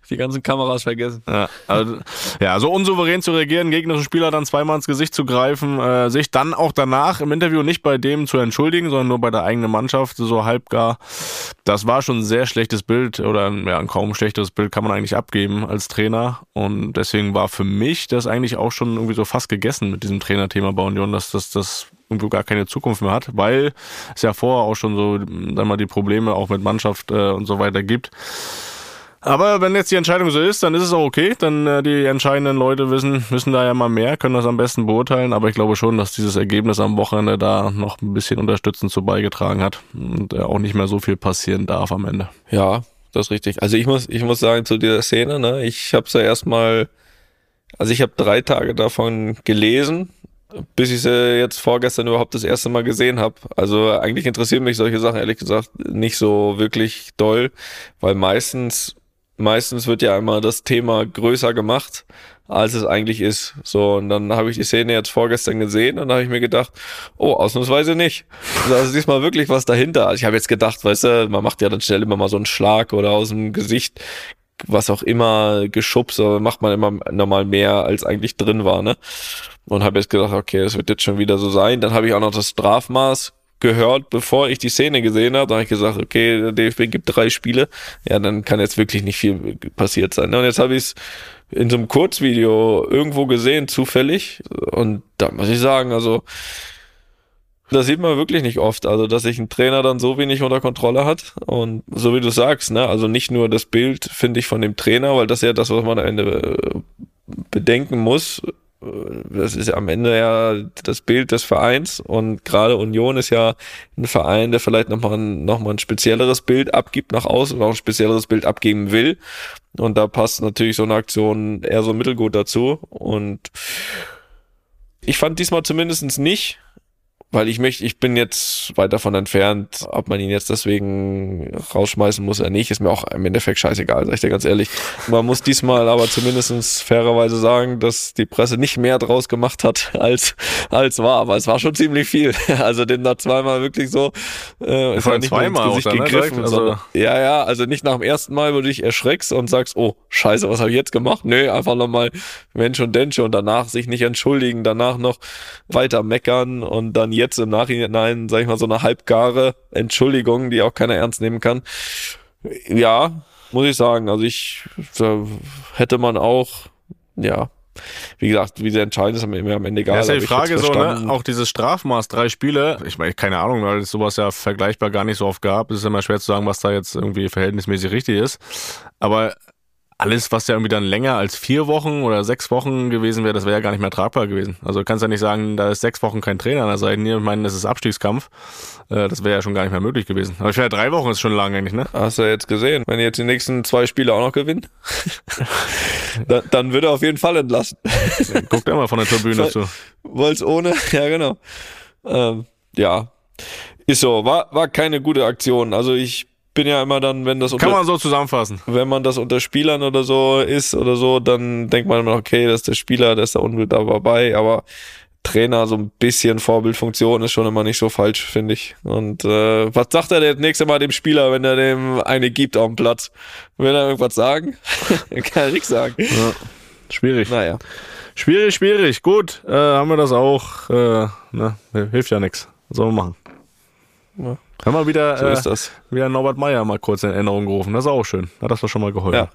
Die ganzen Kameras vergessen. Ja, also, ja, so unsouverän zu reagieren, gegnerischen Spieler dann zweimal ins Gesicht zu greifen, äh, sich dann auch danach im Interview nicht bei dem zu entschuldigen, sondern nur bei der eigenen Mannschaft, so halbgar. Das war schon ein sehr schlechtes Bild oder ja, ein kaum schlechteres Bild kann man eigentlich abgeben als Trainer. Und deswegen war für mich das eigentlich auch schon irgendwie so fast gegessen mit diesem Trainerthema bei Union, dass das, das irgendwo gar keine Zukunft mehr hat, weil es ja vorher auch schon so dann mal die Probleme auch mit Mannschaft äh, und so weiter gibt. Aber wenn jetzt die Entscheidung so ist, dann ist es auch okay. Dann äh, die entscheidenden Leute wissen, wissen da ja mal mehr, können das am besten beurteilen. Aber ich glaube schon, dass dieses Ergebnis am Wochenende da noch ein bisschen unterstützend zu beigetragen hat und äh, auch nicht mehr so viel passieren darf am Ende. Ja, das ist richtig. Also ich muss, ich muss sagen zu dieser Szene, ne, ich habe ja erstmal, also ich habe drei Tage davon gelesen, bis ich sie jetzt vorgestern überhaupt das erste Mal gesehen habe. Also eigentlich interessieren mich solche Sachen ehrlich gesagt nicht so wirklich doll, weil meistens meistens wird ja immer das Thema größer gemacht, als es eigentlich ist. So, und dann habe ich die Szene jetzt vorgestern gesehen und habe ich mir gedacht, oh, ausnahmsweise nicht. Also, also diesmal wirklich was dahinter. Also ich habe jetzt gedacht, weißt du, man macht ja dann schnell immer mal so einen Schlag oder aus dem Gesicht, was auch immer, geschubst, aber macht man immer normal mehr, als eigentlich drin war, ne? Und habe jetzt gedacht, okay, das wird jetzt schon wieder so sein. Dann habe ich auch noch das Strafmaß gehört, bevor ich die Szene gesehen habe. Da habe ich gesagt, okay, der DFB gibt drei Spiele. Ja, dann kann jetzt wirklich nicht viel passiert sein. Und jetzt habe ich es in so einem Kurzvideo irgendwo gesehen, zufällig. Und da muss ich sagen, also das sieht man wirklich nicht oft, also dass sich ein Trainer dann so wenig unter Kontrolle hat und so wie du sagst, ne, also nicht nur das Bild finde ich von dem Trainer, weil das ist ja das, was man am Ende äh, bedenken muss, das ist ja am Ende ja das Bild des Vereins und gerade Union ist ja ein Verein, der vielleicht nochmal ein, noch ein spezielleres Bild abgibt nach außen und auch ein spezielleres Bild abgeben will. Und da passt natürlich so eine Aktion eher so mittelgut dazu. Und ich fand diesmal zumindestens nicht, weil ich möchte, ich bin jetzt weit davon entfernt, ob man ihn jetzt deswegen rausschmeißen muss oder nicht, ist mir auch im Endeffekt scheißegal, sag ich dir ganz ehrlich. Man muss diesmal aber zumindestens fairerweise sagen, dass die Presse nicht mehr draus gemacht hat, als, als war, aber es war schon ziemlich viel. Also dem da zweimal wirklich so, äh, ist ja nicht zweimal ins Gesicht ne, gegriffen, ne? also sondern, ja, ja, also nicht nach dem ersten Mal, wo du dich erschreckst und sagst, oh, scheiße, was habe ich jetzt gemacht? Nö, einfach nochmal Mensch und Densche und danach sich nicht entschuldigen, danach noch weiter meckern und dann jetzt im Nachhinein, sag ich mal, so eine halbgare Entschuldigung, die auch keiner ernst nehmen kann. Ja, muss ich sagen. Also ich da hätte man auch, ja, wie gesagt, wie sie entscheiden, ist mir am Ende egal. Ja, ist ja die Frage so, ne? Auch dieses Strafmaß, drei Spiele, ich meine, keine Ahnung, weil es sowas ja vergleichbar gar nicht so oft gab. Es ist immer schwer zu sagen, was da jetzt irgendwie verhältnismäßig richtig ist. Aber alles, was ja irgendwie dann länger als vier Wochen oder sechs Wochen gewesen wäre, das wäre ja gar nicht mehr tragbar gewesen. Also du kannst ja nicht sagen, da ist sechs Wochen kein Trainer an der Seite. Ich meine, das ist Abstiegskampf. Äh, das wäre ja schon gar nicht mehr möglich gewesen. Aber ich wäre drei Wochen ist schon lang eigentlich, ne? Hast du jetzt gesehen. Wenn ihr jetzt die nächsten zwei Spiele auch noch gewinnt, dann, dann würde er auf jeden Fall entlassen. Guck dir mal von der Tribüne zu. Wollt's ohne, ja genau. Ähm, ja, ist so, war, war keine gute Aktion. Also ich bin ja immer dann, wenn das unter, kann man so zusammenfassen. Wenn man das unter Spielern oder so ist oder so, dann denkt man immer, okay, das ist der Spieler, der ist da unbedingt dabei, aber Trainer so ein bisschen Vorbildfunktion ist schon immer nicht so falsch, finde ich. Und äh, was sagt er das nächste Mal dem Spieler, wenn er dem eine gibt auf dem Platz? Will er irgendwas sagen? kann er nichts sagen. Ja, schwierig. Naja. Schwierig, schwierig. Gut, äh, haben wir das auch. Äh, ne? Hilft ja nichts. Sollen wir machen? Ja. Haben wir wieder, so ist das. Äh, wieder Norbert Meyer mal kurz in Erinnerung gerufen. Das ist auch schön. Hat das doch schon mal geholfen. Ja.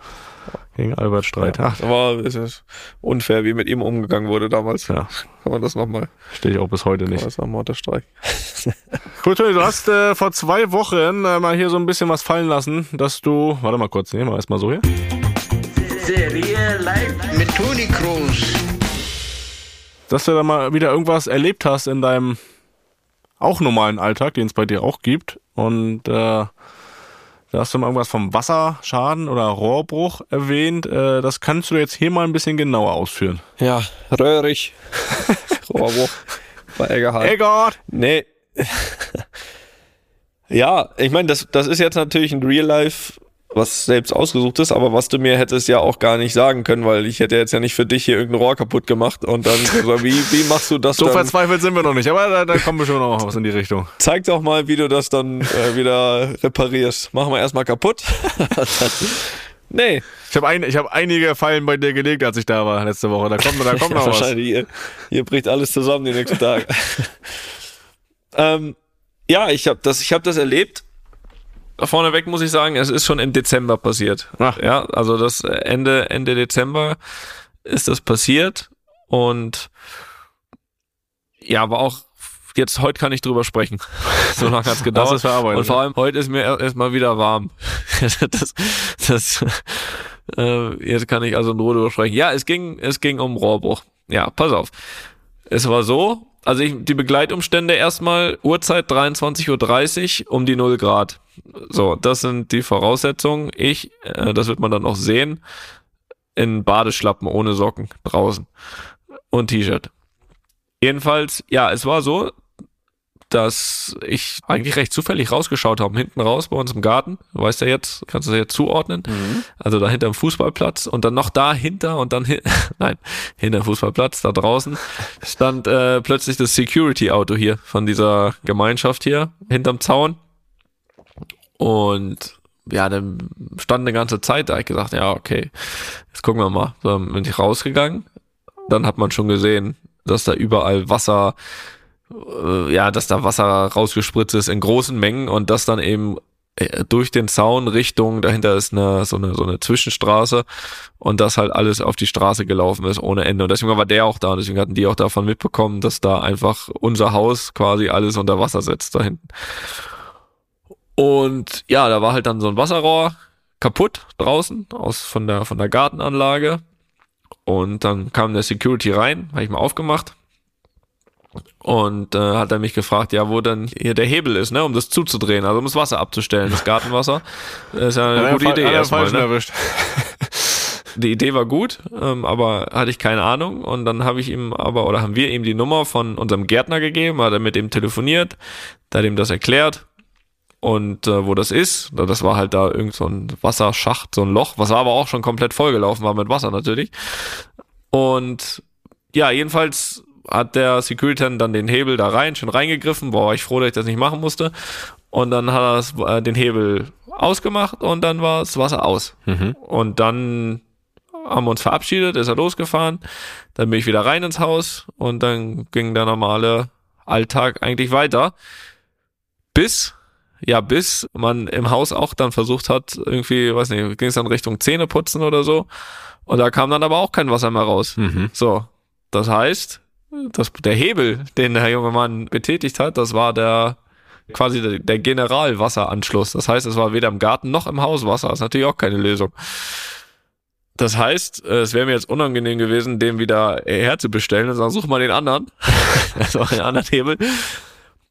Gegen Albert Streit. Ja, aber es ist unfair, wie mit ihm umgegangen wurde damals. Ja. Kann man das nochmal. Stehe ich auch bis heute nicht. Das nochmal unterstreichen. Gut, Toni, du hast äh, vor zwei Wochen äh, mal hier so ein bisschen was fallen lassen, dass du. Warte mal kurz, nehmen wir erstmal so hier. Serie live mit Toni Kroos. Dass du da mal wieder irgendwas erlebt hast in deinem auch normalen Alltag, den es bei dir auch gibt. Und äh, da hast du mal irgendwas vom Wasserschaden oder Rohrbruch erwähnt. Äh, das kannst du jetzt hier mal ein bisschen genauer ausführen. Ja, röhrig. Rohrbruch bei Eggert. Eggert! Nee. ja, ich meine, das, das ist jetzt natürlich ein Real-Life was selbst ausgesucht ist, aber was du mir hättest ja auch gar nicht sagen können, weil ich hätte jetzt ja nicht für dich hier irgendein Rohr kaputt gemacht und dann wie, wie machst du das so dann? So verzweifelt sind wir noch nicht, aber da, da kommen wir schon noch was in die Richtung. Zeig doch mal, wie du das dann äh, wieder reparierst. Machen wir erstmal kaputt. Nee. Ich habe ein, ich hab einige Fallen bei dir gelegt, als ich da war letzte Woche. Da kommt, da kommt noch was. Wahrscheinlich, hier, hier bricht alles zusammen die nächsten Tage. ähm, ja, ich habe das, ich hab das erlebt. Vorneweg muss ich sagen, es ist schon im Dezember passiert. Ach. Ja, also das Ende, Ende Dezember ist das passiert und ja, aber auch jetzt heute kann ich drüber sprechen. so lange hat's gedauert. Das ist verarbeitet. Und vor allem heute ist mir erstmal wieder warm. das, das, äh, jetzt kann ich also in Ruhe drüber sprechen. Ja, es ging, es ging um Rohrbruch. Ja, pass auf. Es war so, also ich, die Begleitumstände erstmal, Uhrzeit 23.30 Uhr um die 0 Grad. So, das sind die Voraussetzungen. Ich, äh, das wird man dann auch sehen, in Badeschlappen ohne Socken draußen und T-Shirt. Jedenfalls, ja, es war so, dass ich eigentlich recht zufällig rausgeschaut habe, hinten raus bei uns im Garten. Du weißt ja jetzt, kannst du das jetzt zuordnen. Also da hinter dem Fußballplatz und dann noch dahinter und dann, hin, nein, hinter dem Fußballplatz, da draußen, stand äh, plötzlich das Security-Auto hier von dieser Gemeinschaft hier, hinterm Zaun. Und ja, dann stand eine ganze Zeit da. Ich gesagt, ja, okay, jetzt gucken wir mal. So, dann bin ich rausgegangen. Dann hat man schon gesehen, dass da überall Wasser, äh, ja, dass da Wasser rausgespritzt ist in großen Mengen und das dann eben äh, durch den Zaun Richtung, dahinter ist eine, so eine, so eine Zwischenstraße und das halt alles auf die Straße gelaufen ist ohne Ende. Und deswegen war der auch da und deswegen hatten die auch davon mitbekommen, dass da einfach unser Haus quasi alles unter Wasser setzt da hinten. Und ja, da war halt dann so ein Wasserrohr kaputt draußen aus von der von der Gartenanlage und dann kam der Security rein, habe ich mal aufgemacht und äh, hat er mich gefragt, ja, wo denn hier der Hebel ist, ne, um das zuzudrehen, also um das Wasser abzustellen, das Gartenwasser. Das ist ja eine gute Idee er erstmal. Ne? erwischt. Die Idee war gut, ähm, aber hatte ich keine Ahnung und dann habe ich ihm aber oder haben wir ihm die Nummer von unserem Gärtner gegeben, hat er mit ihm telefoniert, da hat ihm das erklärt und äh, wo das ist, das war halt da irgend so ein Wasserschacht, so ein Loch, was aber auch schon komplett vollgelaufen war mit Wasser natürlich. Und ja, jedenfalls hat der Security dann den Hebel da rein, schon reingegriffen, boah, war ich froh, dass ich das nicht machen musste. Und dann hat er das, äh, den Hebel ausgemacht und dann war das Wasser aus. Und dann haben wir uns verabschiedet, ist er losgefahren, dann bin ich wieder rein ins Haus und dann ging der normale Alltag eigentlich weiter. Bis, ja, bis man im Haus auch dann versucht hat, irgendwie, weiß nicht, ging es dann Richtung Zähneputzen oder so. Und da kam dann aber auch kein Wasser mehr raus. Mhm. So, das heißt, das, der Hebel, den der junge Mann betätigt hat, das war der quasi der, der Generalwasseranschluss. Das heißt, es war weder im Garten noch im Haus Wasser. Das ist natürlich auch keine Lösung. Das heißt, es wäre mir jetzt unangenehm gewesen, den wieder herzubestellen und sagen, such mal den anderen. das war den anderen Hebel.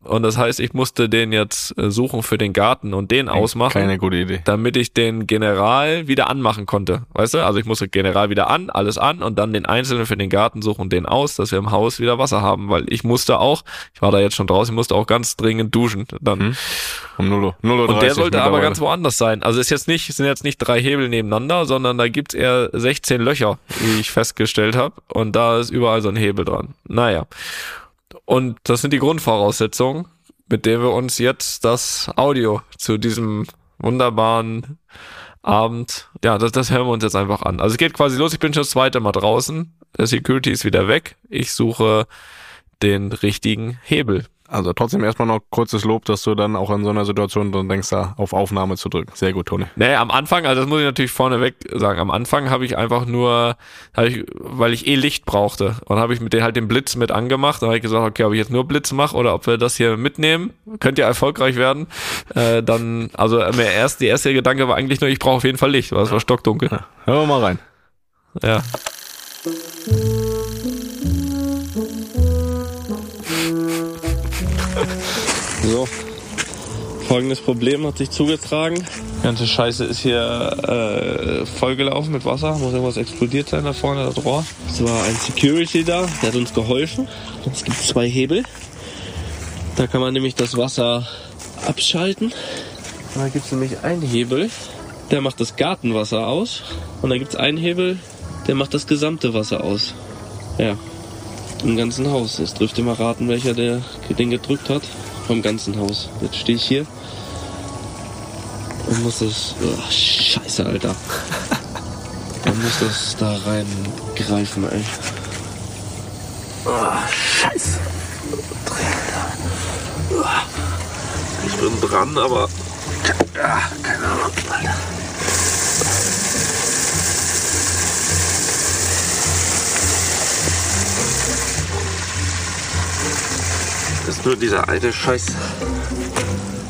Und das heißt, ich musste den jetzt äh, suchen für den Garten und den ausmachen Keine gute Idee. damit ich den General wieder anmachen konnte. Weißt du? Also ich musste General wieder an, alles an und dann den einzelnen für den Garten suchen und den aus, dass wir im Haus wieder Wasser haben, weil ich musste auch, ich war da jetzt schon draußen, ich musste auch ganz dringend duschen. Dann. Um 0 Uhr. 0 Uhr Und der 30 sollte aber ganz woanders sein. Also ist jetzt nicht, es sind jetzt nicht drei Hebel nebeneinander, sondern da gibt's eher 16 Löcher, wie ich festgestellt habe. Und da ist überall so ein Hebel dran. Naja. Und das sind die Grundvoraussetzungen, mit denen wir uns jetzt das Audio zu diesem wunderbaren Abend, ja, das, das hören wir uns jetzt einfach an. Also es geht quasi los, ich bin schon das zweite Mal draußen, der Security ist wieder weg, ich suche den richtigen Hebel. Also trotzdem erstmal noch kurzes Lob, dass du dann auch in so einer Situation drin denkst, da auf Aufnahme zu drücken. Sehr gut, Toni. Nee, am Anfang, also das muss ich natürlich vorneweg sagen, am Anfang habe ich einfach nur, ich, weil ich eh Licht brauchte und habe ich mit den halt den Blitz mit angemacht. Dann habe ich gesagt, okay, ob ich jetzt nur Blitz mache oder ob wir das hier mitnehmen, könnt ihr erfolgreich werden. Äh, dann, also mir erst, die erste Gedanke war eigentlich nur, ich brauche auf jeden Fall Licht, weil es war stockdunkel. Hören wir mal rein. Ja. So. Folgendes Problem hat sich zugetragen. Die ganze Scheiße ist hier äh, vollgelaufen mit Wasser. Muss irgendwas explodiert sein da vorne, das Rohr. Es war ein Security da, der hat uns geholfen. Es gibt zwei Hebel. Da kann man nämlich das Wasser abschalten. Da gibt es nämlich einen Hebel, der macht das Gartenwasser aus. Und da gibt es einen Hebel, der macht das gesamte Wasser aus. Ja, im ganzen Haus. Jetzt dürft ihr mal raten, welcher der den gedrückt hat. Vom ganzen Haus. Jetzt stehe ich hier und muss das. Oh, scheiße, Alter. Dann muss das da reingreifen, ey. Oh, Scheiße. Ich bin dran, aber Ja, keine Ahnung, Alter. Das ist nur dieser alte Scheiß.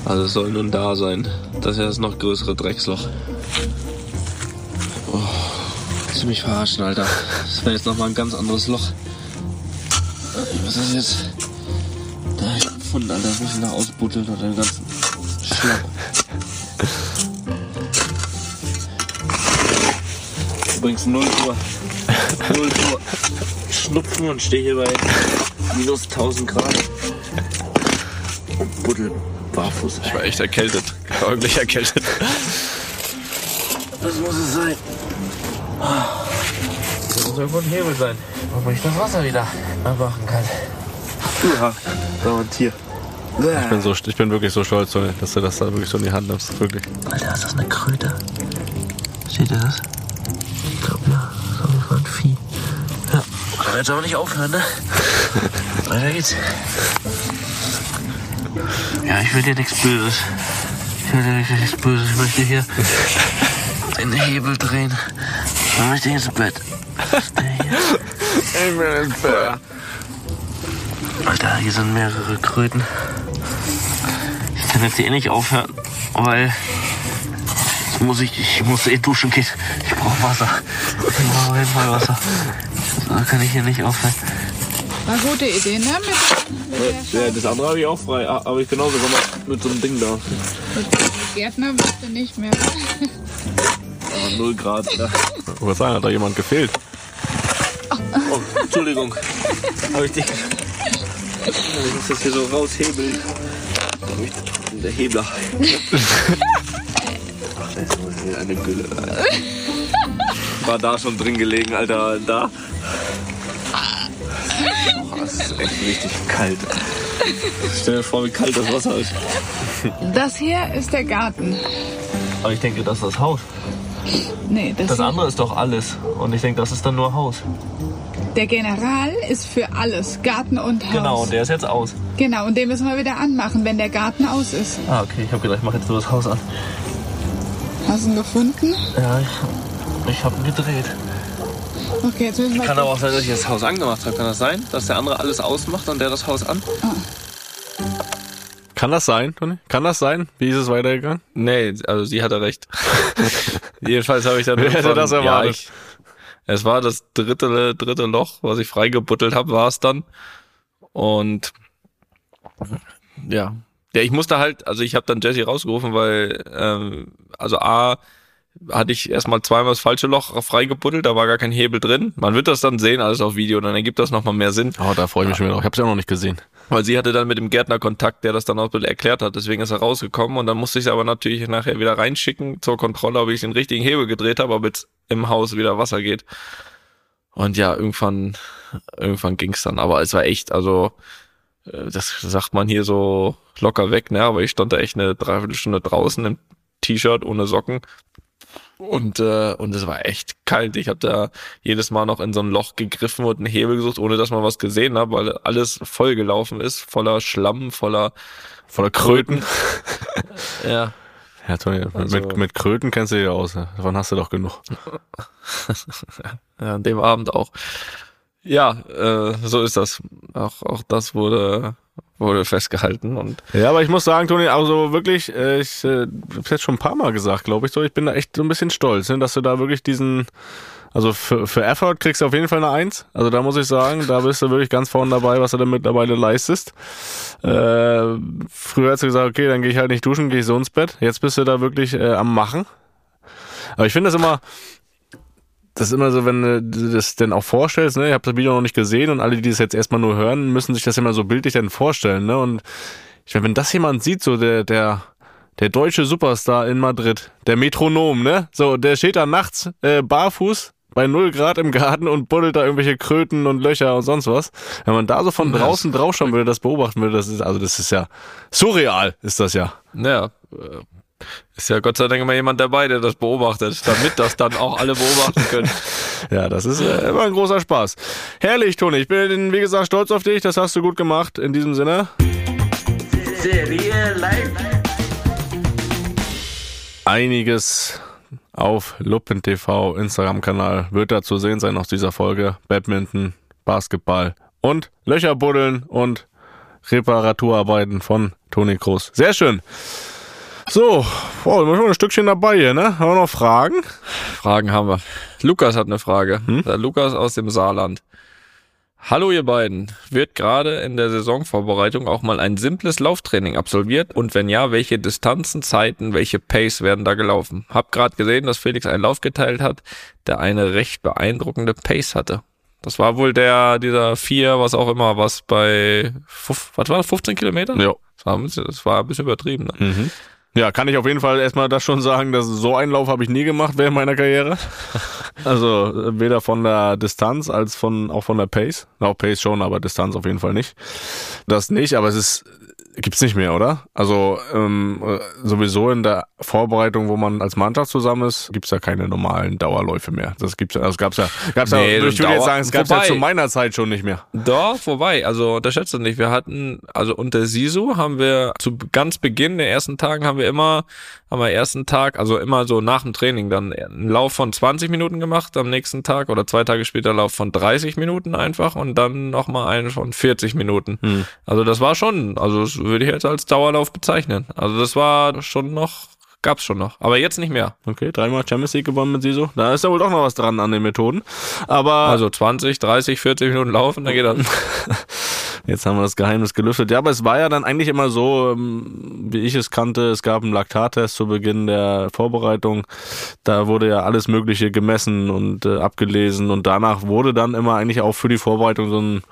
Also es soll nun da sein. Das ist ja das noch größere Drecksloch. Oh, willst verarschen, Alter? Das wäre jetzt nochmal ein ganz anderes Loch. Was ist das jetzt? Da hab ich gefunden, Alter. Das muss ich noch ausbuddeln und den ganzen Schlamm. Übrigens 0 Uhr. 0 Uhr. Schnupfen und stehe hier bei minus 1000 Grad. Buddel barfuß. Ich war echt erkältet. Ich war wirklich erkältet. Das muss es sein. Das muss irgendwo ein Hebel sein, wo ich das Wasser wieder abmachen kann. Ja, da war ein Tier. Ich bin, so, ich bin wirklich so stolz, dass du das da wirklich so in die Hand nimmst. Wirklich. Alter, ist das eine Kröte? Seht ihr das? Ich glaube ja, das ist auf ein Vieh. Ja, kann jetzt aber nicht aufhören, ne? Weiter geht's. Ja, ich will dir nichts Böses. Ich will dir nichts Böses. Ich möchte hier den Hebel drehen. Ich möchte ins Bett. Ich bin ins Bett. Alter, hier sind mehrere Kröten. Ich kann jetzt hier eh nicht aufhören, weil jetzt muss ich, ich muss eh duschen gehen. Ich brauche Wasser. Ich brauche auf jeden Fall Wasser. So kann ich hier nicht aufhören. War eine gute Idee, ne? Mit, mit, Ja, das andere habe ich auch frei. Ah, Aber ich genauso gemacht mit so einem Ding da. mit Gärtner bitte nicht mehr. Ah, 0 Grad. Ja. Ich wollte sagen, hat da jemand gefehlt? Oh, Entschuldigung. Habe ich dich. Ich muss das hier so raushebeln. Der Hebler. Ach, das ist wohl eine Gülle. Alter. War da schon drin gelegen, Alter. Da. Das ist echt richtig kalt. Stell dir vor, wie kalt das Wasser ist. Das hier ist der Garten. Aber ich denke, das ist das Haus. Nee, das, Das andere ist doch alles. Und ich denke, das ist dann nur Haus. der General ist für alles, Garten und Haus. Genau, und der ist jetzt aus. Genau, und den müssen wir wieder anmachen, wenn der Garten aus ist. Ah, okay. Ich habe gedacht, ich mache jetzt nur das Haus an. Hast du ihn gefunden? Ja, ich, ich habe ihn gedreht. Okay, jetzt müssen wir... Kann aber auch sein, dass ich das Haus angemacht habe. Kann das sein? Dass der andere alles ausmacht und der das Haus an? Kann das sein, Toni? Kann das sein? Wie ist es weitergegangen? Nee, also sie hatte recht. Jedenfalls habe ich dann Wer hätte das erwartet? Ja, ich, es war das dritte, dritte Loch, was ich freigebuttelt habe, war es dann. Und ja. Ja, ich musste halt, also ich habe dann Jesse rausgerufen, weil, ähm, also A, hatte ich erstmal zweimal das falsche Loch freigebuddelt, da war gar kein Hebel drin. Man wird das dann sehen, alles auf Video, dann ergibt das nochmal mehr Sinn. Oh, da freue ich mich schon wieder. Ich habe es ja auch noch nicht gesehen. Weil sie hatte dann mit dem Gärtner Kontakt, der das dann auch erklärt hat. Deswegen ist er rausgekommen und dann musste ich es aber natürlich nachher wieder reinschicken zur Kontrolle, ob ich den richtigen Hebel gedreht habe, ob jetzt im Haus wieder Wasser geht. Und ja, irgendwann, irgendwann ging's dann. Aber es war echt, also äh, das sagt man hier so locker weg, ne? Aber ich stand da echt eine Dreiviertelstunde draußen im T-Shirt ohne Socken. Und, äh, und es war echt kalt. Ich habe da jedes Mal noch in so ein Loch gegriffen und einen Hebel gesucht, ohne dass man was gesehen hat, weil alles voll gelaufen ist, voller Schlamm, voller Voller Kröten. ja. Ja, Toni, Also- mit, mit Kröten kennst du dich ja aus. ne? Davon hast du doch genug. ja, an dem Abend auch. Ja, äh, so ist das. Auch, auch das wurde, wurde festgehalten und Ja, aber ich muss sagen, Toni, also wirklich, äh, ich äh, hab's jetzt schon ein paar Mal gesagt, glaube ich, so, ich bin da echt so ein bisschen stolz, ne, dass du da wirklich diesen, also für, für Effort kriegst du auf jeden Fall eine Eins. Also da muss ich sagen, da bist du wirklich ganz vorne dabei, was du da mittlerweile leistest. Äh, früher hast du gesagt, okay, dann gehe ich halt nicht duschen, gehe ich so ins Bett. Jetzt bist du da wirklich äh, am Machen. Aber ich finde das immer, das ist immer so, wenn du das denn auch vorstellst, ne, ich habe das Video noch nicht gesehen und alle, die das jetzt erstmal nur hören, müssen sich das immer so bildlich dann vorstellen, ne? Und ich meine, wenn das jemand sieht, so der, der, der deutsche Superstar in Madrid, der Metronom, ne? So, der steht da nachts äh, barfuß bei null Grad im Garten und buddelt da irgendwelche Kröten und Löcher und sonst was. Wenn man da so von draußen drauf schauen würde, das beobachten würde, das ist, also das ist ja surreal, ist das ja. ja, äh, Ist ja Gott sei Dank immer jemand dabei, der das beobachtet, damit das dann auch alle beobachten können. Ja, das ist äh, immer ein großer Spaß. Herrlich, Toni. Ich bin, wie gesagt, stolz auf dich. Das hast du gut gemacht. In diesem Sinne. Einiges auf Luppen TV Instagram-Kanal wird da zu sehen sein aus dieser Folge. Badminton, Basketball und Löcher buddeln und Reparaturarbeiten von Toni Kroos. Sehr schön. So, oh, wir sind schon ein Stückchen dabei hier, ne? Haben wir noch Fragen? Fragen haben wir. Lukas hat eine Frage. Der Lukas aus dem Saarland. Hallo ihr beiden. Wird gerade in der Saisonvorbereitung auch mal ein simples Lauftraining absolviert? Und wenn ja, welche Distanzen, Zeiten, welche Pace werden da gelaufen? Hab gerade gesehen, dass Felix einen Lauf geteilt hat, der eine recht beeindruckende Pace hatte. Das war wohl der, dieser vier, was auch immer, was bei, was war das, 15 Kilometern? Ja. Das war ein bisschen, das war ein bisschen übertrieben. Ne? Mhm. Ja, kann ich auf jeden Fall erstmal das schon sagen, dass so einen Lauf habe ich nie gemacht während meiner Karriere. Also äh, weder von der Distanz als von auch von der Pace. Auch Pace schon, aber Distanz auf jeden Fall nicht. Das nicht, aber es ist gibt's nicht mehr, oder? Also ähm, äh, sowieso in der Vorbereitung, wo man als Mannschaft zusammen ist, gibt's ja keine normalen Dauerläufe mehr. Das gibt's ja, das gab's ja, gab's Nee, ja, ich würde jetzt sagen, es gab's ja zu meiner Zeit schon nicht mehr. Doch, vorbei. Also unterschätzt das nicht. Wir hatten, also unter Sisu haben wir zu ganz Beginn der ersten Tagen haben wir immer, haben wir ersten Tag, also immer so nach dem Training dann einen Lauf von 20 Minuten gemacht am nächsten Tag oder zwei Tage später einen Lauf von 30 Minuten einfach und dann nochmal einen von 40 Minuten. Also das war schon, also das würde ich jetzt als Dauerlauf bezeichnen. Also das war schon noch, gab's schon noch. Aber jetzt nicht mehr. Okay, dreimal Champions League gewonnen mit Siso. Da ist ja wohl doch noch was dran an den Methoden. Aber Also 20, 30, 40 Minuten laufen, dann geht das. Jetzt haben wir das Geheimnis gelüftet. Ja, aber es war ja dann eigentlich immer so, ähm, wie ich es kannte, es gab einen Laktattest zu Beginn der Vorbereitung. Da wurde ja alles Mögliche gemessen und äh, abgelesen und danach wurde dann immer eigentlich auch für die Vorbereitung so ein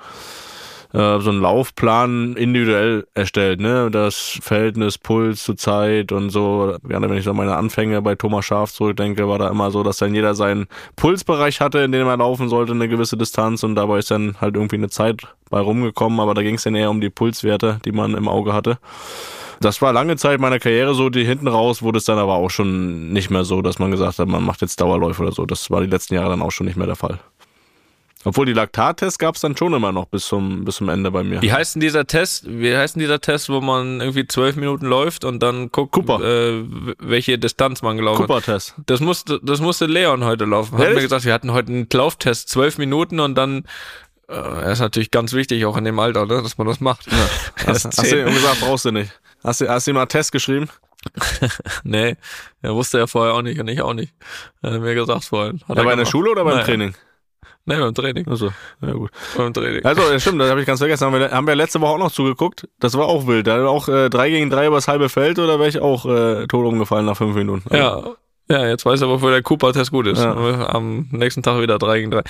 äh, so ein Laufplan individuell erstellt, ne? Das Verhältnis Puls zu Zeit und so. Gerne, wenn ich an meine Anfänge bei Thomas Schaf zurückdenke, war da immer so, dass dann jeder seinen Pulsbereich hatte, in dem er laufen sollte, eine gewisse Distanz und dabei ist dann halt irgendwie eine Zeit bei rumgekommen, aber da ging es dann eher um die Pulswerte, die man im Auge hatte. Das war lange Zeit meiner Karriere so, die hinten raus wurde es dann aber auch schon nicht mehr so, dass man gesagt hat, man macht jetzt Dauerläufe oder so. Das war die letzten Jahre dann auch schon nicht mehr der Fall. Obwohl die Laktattests gab es dann schon immer noch bis zum, bis zum Ende bei mir. Wie heißt denn dieser Test? Wie heißt denn dieser Test, wo man irgendwie zwölf Minuten läuft und dann guckt. Äh, welche Distanz man gelaufen hat? Cooper-Test. Das musste, das musste Leon heute laufen. Hat mir gesagt, wir hatten heute einen Lauftest, zwölf Minuten und dann, äh, er ist natürlich ganz wichtig, auch in dem Alter, ne, dass man das macht. Ist Hast, hast du ihm gesagt, brauchst du nicht. Hast du, hast du ihm mal einen Test geschrieben? nee, er wusste ja vorher auch nicht und ich auch nicht. Hat er mir gesagt vorhin. Hat Ja, er bei der. Schule oder beim Naja. Training? Nee, beim Training. Also, ja gut. Beim Training. Also, ja, stimmt, das habe ich ganz vergessen. Haben wir, haben wir letzte Woche auch noch zugeguckt. Das war auch wild. Da war auch äh, 3 gegen 3 übers halbe Feld oder wäre ich auch äh, tot umgefallen nach fünf Minuten. Also, Ja. Ja, jetzt weiß er, wofür der Cooper-Test gut ist. Ja. Am nächsten Tag wieder 3 gegen 3.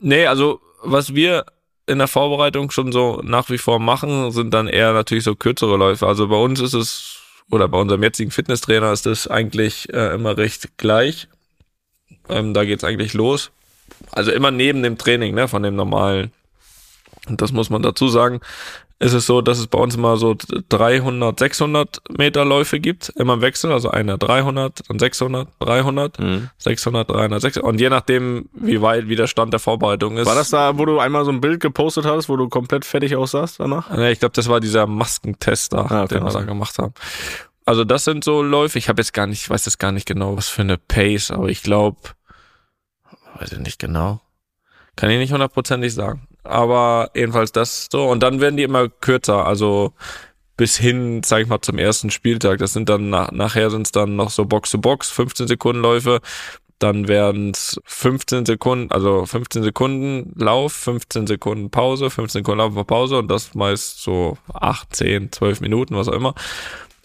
Nee, also, was wir in der Vorbereitung schon so nach wie vor machen, sind dann eher natürlich so kürzere Läufe. Also bei uns ist es, oder bei unserem jetzigen Fitnesstrainer ist es eigentlich äh, immer recht gleich. Ähm, da geht's eigentlich los. Also immer neben dem Training, ne, von dem normalen. Und das muss man dazu sagen. Ist es so, dass es bei uns immer so 300, 600 Meter Läufe gibt, immer im Wechsel, also einer 300, dann 600, 300, Mhm. 600, 300, 600. Und je nachdem, wie weit wie der Stand der Vorbereitung ist. War das da, wo du einmal so ein Bild gepostet hast, wo du komplett fertig aussahst danach? Ja, ich glaube, das war dieser Maskentest da, Ah, den wir da gemacht haben. Also das sind so Läufe. Ich habe jetzt gar nicht, ich weiß jetzt gar nicht genau, was für eine Pace, aber ich glaube, weiß ich nicht genau. Kann ich nicht hundertprozentig sagen. Aber jedenfalls das so. Und dann werden die immer kürzer. Also bis hin, sag ich mal, zum ersten Spieltag. Das sind dann, nach, nachher sind es dann noch so Box-to-Box, 15 Sekunden Läufe. Dann werden es 15 Sekunden, also 15 Sekunden Lauf, 15 Sekunden Pause, 15 Sekunden Lauf, Pause und das meist so 8, 10, 12 Minuten, was auch immer.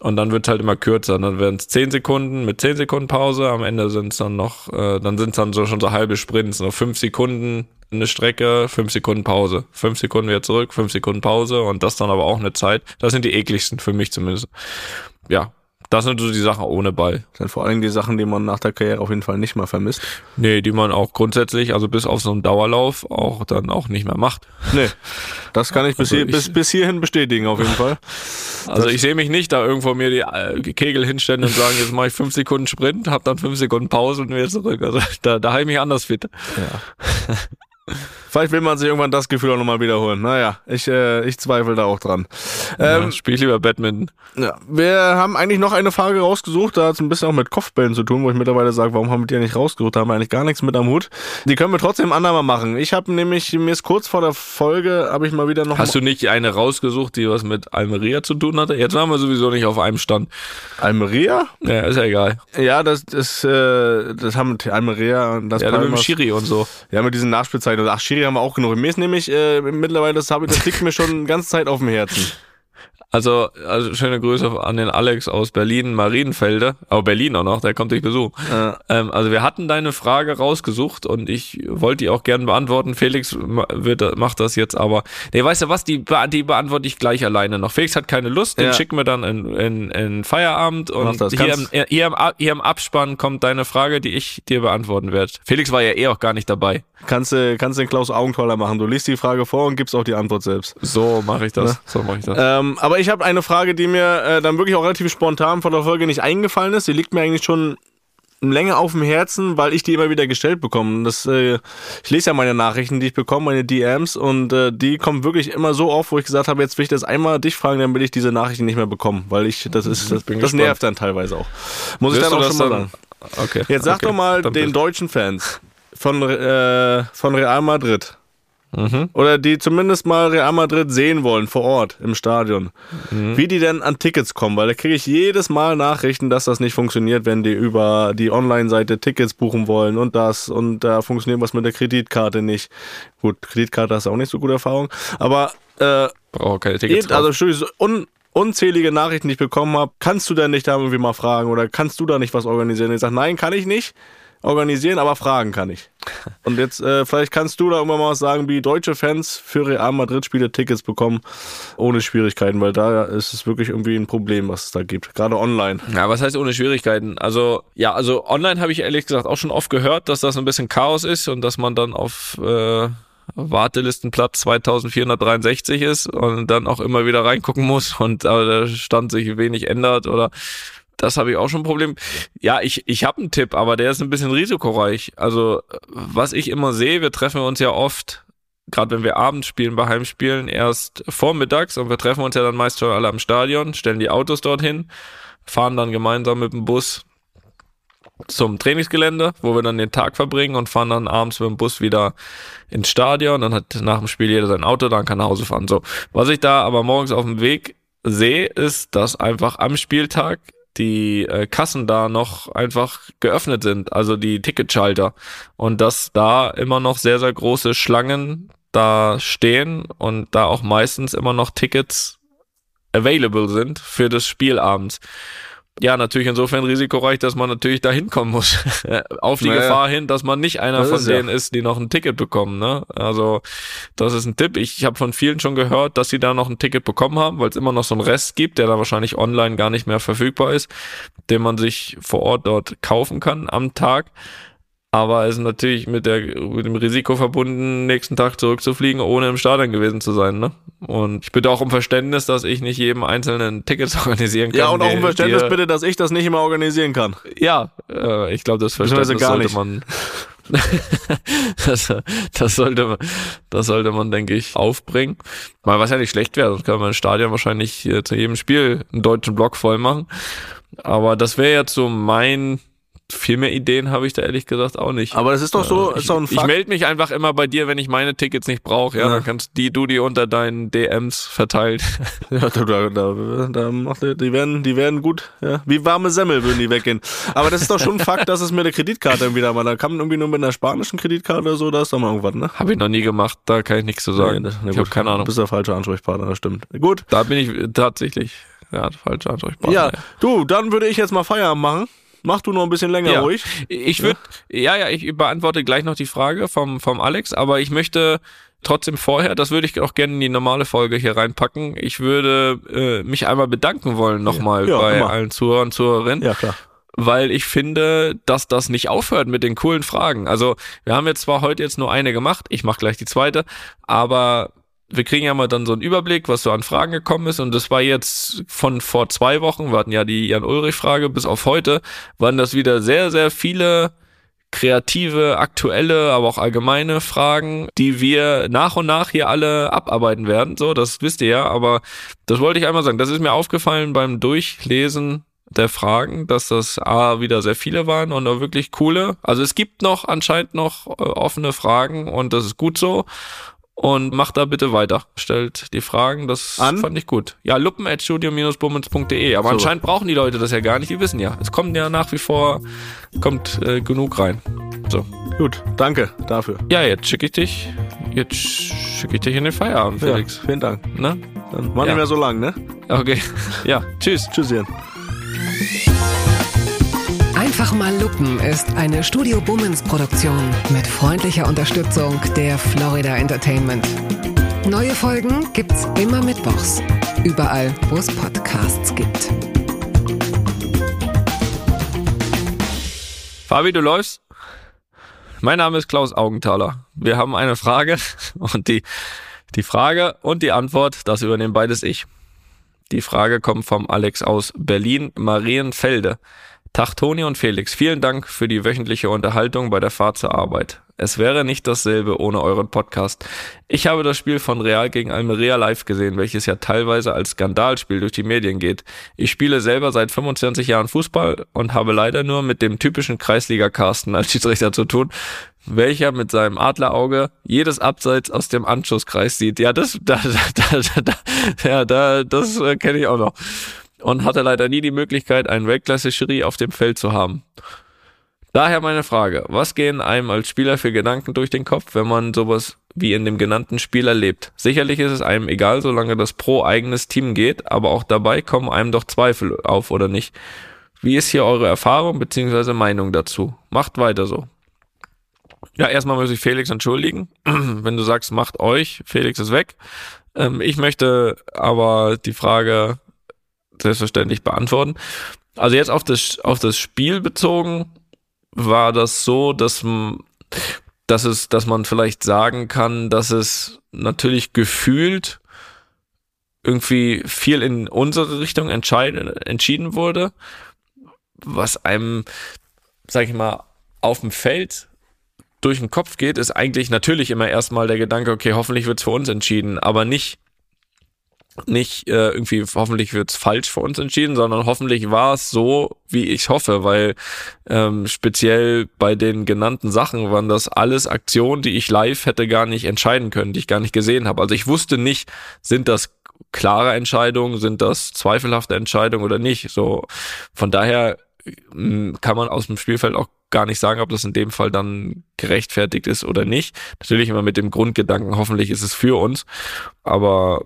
Und dann wird halt immer kürzer. Dann werden es 10 Sekunden mit 10 Sekunden Pause. Am Ende sind es dann noch, äh, dann sind es dann so schon so halbe Sprints. So 5 Sekunden eine Strecke, 5 Sekunden Pause. 5 Sekunden wieder zurück, 5 Sekunden Pause und das dann aber auch eine Zeit. Das sind die ekligsten für mich zumindest. Ja, Das sind so die Sachen ohne Ball. Das sind vor allem die Sachen, die man nach der Karriere auf jeden Fall nicht mehr vermisst. Nee, die man auch grundsätzlich, also bis auf so einen Dauerlauf, auch dann auch nicht mehr macht. Nee, das kann ich bis, Also hier, ich- bis, bis hierhin bestätigen auf jeden Fall. Also ich sehe mich nicht da irgendwo mir die äh, Kegel hinstellen und sagen, jetzt mache ich fünf Sekunden Sprint, hab dann fünf Sekunden Pause und wieder zurück. Also da, da habe ich mich anders fit. Vielleicht will man sich irgendwann das Gefühl auch nochmal wiederholen. Naja, ich, äh, ich zweifle da auch dran. Ähm, ja, spiel lieber Badminton. Ja, wir haben eigentlich noch eine Frage rausgesucht, da hat es ein bisschen auch mit Kopfbällen zu tun, wo ich mittlerweile sage, warum haben wir die nicht rausgesucht? Da haben wir eigentlich gar nichts mit am Hut. Die können wir trotzdem andermal machen. Ich habe nämlich, mir ist kurz vor der Folge, habe ich mal wieder noch Hast du nicht eine rausgesucht, die was mit Almeria zu tun hatte? Jetzt waren wir sowieso nicht auf einem Stand. Almeria? Ja, ist ja egal. Ja, das ist, äh, das haben Almeria und das Ja, mit dem Schiri und so. Ja, mit diesen Nachspielzeiten. Ach, Schiri haben wir auch genug. Mir ist nämlich äh, mittlerweile, das, ich, das liegt mir schon die ganze Zeit auf dem Herzen. Also, also schöne Grüße an den Alex aus Berlin, Marienfelde. Aber Berlin auch noch, der kommt dich besuchen. Äh, Ähm, also wir hatten deine Frage rausgesucht und ich wollte die auch gerne beantworten. Felix wird, macht das jetzt aber. Nee, weißt du was, die, die beantworte ich gleich alleine noch. Felix hat keine Lust, den Ja. schicken wir dann in, in, in Feierabend und hier im, Kannst- hier, im, hier im Abspann kommt deine Frage, die ich dir beantworten werde. Felix war ja eh auch gar nicht dabei. kannst du kannst den Klaus Augenthaler machen. Du liest die Frage vor und gibst auch die Antwort selbst. So mache ich das. So mache ich das. Ähm, aber ich habe eine Frage, die mir äh, dann wirklich auch relativ spontan vor der Folge nicht eingefallen ist. Die liegt mir eigentlich schon länger auf dem Herzen, weil ich die immer wieder gestellt bekomme. Das, äh, ich lese ja meine Nachrichten, die ich bekomme, meine DMs und äh, die kommen wirklich immer so auf, wo ich gesagt habe, jetzt will ich das einmal dich fragen, dann will ich diese Nachrichten nicht mehr bekommen, weil ich das ist das, bin das nervt dann teilweise auch. Muss ich Wirst dann auch das schon mal sagen. Okay. Jetzt sag okay. doch mal den bist- deutschen Fans von äh, von Real Madrid Mhm. oder die zumindest mal Real Madrid sehen wollen vor Ort im Stadion, Mhm. wie die denn an Tickets kommen, weil da kriege ich jedes Mal Nachrichten, dass das nicht funktioniert, wenn die über die Online-Seite Tickets buchen wollen und das und da funktioniert was mit der Kreditkarte nicht. Gut, Kreditkarte hast du auch nicht so gute Erfahrung, aber äh, Brauche keine Tickets. also Entschuldigung, so un unzählige Nachrichten, die ich bekommen habe, kannst du denn nicht da irgendwie mal fragen oder kannst du da nicht was organisieren? Ich sage, nein, kann ich nicht organisieren, aber fragen kann ich. Und jetzt, äh, vielleicht kannst du da irgendwann mal was sagen, wie deutsche Fans für Real Madrid Spiele Tickets bekommen, ohne Schwierigkeiten, weil da ist es wirklich irgendwie ein Problem, was es da gibt. Gerade online. Ja, was heißt ohne Schwierigkeiten? Also, ja, also online habe ich ehrlich gesagt auch schon oft gehört, dass das ein bisschen Chaos ist und dass man dann auf äh, Wartelistenplatz 2463 ist und dann auch immer wieder reingucken muss und äh, der Stand sich wenig ändert oder das habe ich auch schon ein Problem. Ja, ich, ich habe einen Tipp, aber der ist ein bisschen risikoreich. Also, was ich immer sehe, wir treffen uns ja oft, gerade wenn wir abends spielen, bei Heimspielen, erst vormittags und wir treffen uns ja dann meist schon alle am Stadion, stellen die Autos dorthin, fahren dann gemeinsam mit dem Bus zum Trainingsgelände, wo wir dann den Tag verbringen und fahren dann abends mit dem Bus wieder ins Stadion. Dann hat nach dem Spiel jeder sein Auto, dann kann nach Hause fahren. So, was ich da aber morgens auf dem Weg sehe, ist, dass einfach am Spieltag die äh, Kassen da noch einfach geöffnet sind, also die Ticketschalter und dass da immer noch sehr sehr große Schlangen da stehen und da auch meistens immer noch Tickets available sind für das Spiel abends. Ja, natürlich insofern risikoreich, dass man natürlich da hinkommen muss. Auf die Naja. Gefahr hin, dass man nicht einer Das von ist ja- denen ist, die noch ein Ticket bekommen. Ne? Also das ist ein Tipp. Ich, ich habe von vielen schon gehört, dass sie da noch ein Ticket bekommen haben, weil es immer noch so einen Rest gibt, der da wahrscheinlich online gar nicht mehr verfügbar ist, den man sich vor Ort dort kaufen kann am Tag. Aber es ist natürlich mit, der, mit dem Risiko verbunden, nächsten Tag zurückzufliegen, ohne im Stadion gewesen zu sein. Ne? Und ich bitte auch um Verständnis, dass ich nicht jedem einzelnen Tickets organisieren kann. Ja, und auch um Verständnis die- bitte, dass ich das nicht immer organisieren kann. Ja, äh, ich glaube, das Verständnis gar sollte nicht. man. das, das sollte man, das sollte man, denke ich, aufbringen. Mal was ja nicht schlecht wäre, sonst kann man im Stadion wahrscheinlich äh, zu jedem Spiel einen deutschen Block voll machen. Aber das wäre jetzt so mein. Viel mehr Ideen habe ich da ehrlich gesagt auch nicht. Aber das ist doch so, Äh, ist doch ein ich, ich Fakt. melde mich einfach immer bei dir, wenn ich meine Tickets nicht brauche. Ja, Ja. dann kannst die, du die unter deinen DMs verteilt. Ja, da, da, da, da macht, die- die werden, die werden gut, ja. Wie warme Semmel würden die weggehen. Aber das ist doch schon ein Fakt, dass es mit der Kreditkarte wieder mal, da kann man irgendwie nur mit einer spanischen Kreditkarte oder so, da ist doch mal irgendwas, ne? habe ich noch nie gemacht, da kann ich nichts zu sagen. Nee, na ich habe keine Du Ahnung. bist der falsche Ansprechpartner, das stimmt. Gut. Da bin ich tatsächlich, ja, falscher Ansprechpartner. Ja, du, dann würde ich jetzt mal Feierabend machen. Mach du noch ein bisschen länger Ja. ruhig. Ich würde, ja. ja, ich beantworte gleich noch die Frage vom, vom Alex, aber ich möchte trotzdem vorher, das würde ich auch gerne in die normale Folge hier reinpacken. Ich würde äh, mich einmal bedanken wollen nochmal Ja, bei immer. allen Zuhörern und Zuhörerinnen. Ja, klar. weil ich finde, dass das nicht aufhört mit den coolen Fragen. Also wir haben jetzt zwar heute jetzt nur eine gemacht, ich mache gleich die zweite, aber wir kriegen ja mal dann so einen Überblick, was so an Fragen gekommen ist und das war jetzt von vor zwei Wochen, wir hatten ja die Jan-Ulrich-Frage bis auf heute, waren das wieder sehr, sehr viele kreative, aktuelle, aber auch allgemeine Fragen, die wir nach und nach hier alle abarbeiten werden. So, das wisst ihr ja, aber das wollte ich einmal sagen. Das ist mir aufgefallen beim Durchlesen der Fragen, dass das A wieder sehr viele waren und auch wirklich coole. Also es gibt noch anscheinend noch äh, offene Fragen und das ist gut so. Und macht da bitte weiter. Stellt die Fragen, das An? fand ich gut. Ja, luppen.studio-bummens.de. Aber So. anscheinend brauchen die Leute das ja gar nicht, die wissen ja. Es kommt ja nach wie vor, kommt äh, genug rein. So. Gut, danke dafür. Ja, jetzt schicke ich dich, jetzt schicke ich dich in den Feierabend, Felix. Ja, vielen Dank. Ne? Dann war Ja. nicht mehr so lang, ne? Okay. Ja, tschüss. Tschüss, Jan. Einfach mal Lupen ist eine Studio Bummens Produktion mit freundlicher Unterstützung der Florida Entertainment. Neue Folgen gibt's immer mittwochs. Überall, wo es Podcasts gibt. Fabi, du läufst? Mein Name ist Klaus Augenthaler. Wir haben eine Frage und die, die Frage und die Antwort, das übernehmen beides ich. Die Frage kommt vom Alex aus Berlin, Marienfelde. Tag Toni und Felix, vielen Dank für die wöchentliche Unterhaltung bei der Fahrt zur Arbeit. Es wäre nicht dasselbe ohne euren Podcast. Ich habe das Spiel von Real gegen Almeria live gesehen, welches ja teilweise als Skandalspiel durch die Medien geht. Ich spiele selber seit 25 Jahren Fußball und habe leider nur mit dem typischen Kreisliga-Carsten als Schiedsrichter zu tun, welcher mit seinem Adlerauge jedes Abseits aus dem Anschusskreis sieht. Ja, das, da, da, da, da, ja, da, das äh, kenne ich auch noch. Und hatte leider nie die Möglichkeit, einen Weltklasse-Jury auf dem Feld zu haben. Daher meine Frage, was gehen einem als Spieler für Gedanken durch den Kopf, wenn man sowas wie in dem genannten Spiel erlebt? Sicherlich ist es einem egal, solange das pro eigenes Team geht, aber auch dabei kommen einem doch Zweifel auf, oder nicht? Wie ist hier eure Erfahrung bzw. Meinung dazu? Macht weiter so. Ja, erstmal muss ich Felix entschuldigen. Wenn du sagst, macht euch, Felix ist weg. Ähm, ich möchte aber die Frage selbstverständlich beantworten. Also jetzt auf das, auf das Spiel bezogen, war das so, dass, dass es, dass man vielleicht sagen kann, dass es natürlich gefühlt irgendwie viel in unsere Richtung entschieden wurde, was einem, sag ich mal, auf dem Feld durch den Kopf geht, ist eigentlich natürlich immer erstmal der Gedanke, okay, hoffentlich wird's für uns entschieden, aber nicht nicht äh, irgendwie hoffentlich wird's falsch für uns entschieden, sondern hoffentlich war es so, wie ich hoffe, weil ähm, speziell bei den genannten Sachen waren das alles Aktionen, die ich live hätte gar nicht entscheiden können, die ich gar nicht gesehen habe. Also ich wusste nicht, sind das klare Entscheidungen, sind das zweifelhafte Entscheidungen oder nicht. So von daher mh, kann man aus dem Spielfeld auch gar nicht sagen, ob das in dem Fall dann gerechtfertigt ist oder nicht. Natürlich immer mit dem Grundgedanken, hoffentlich ist es für uns, aber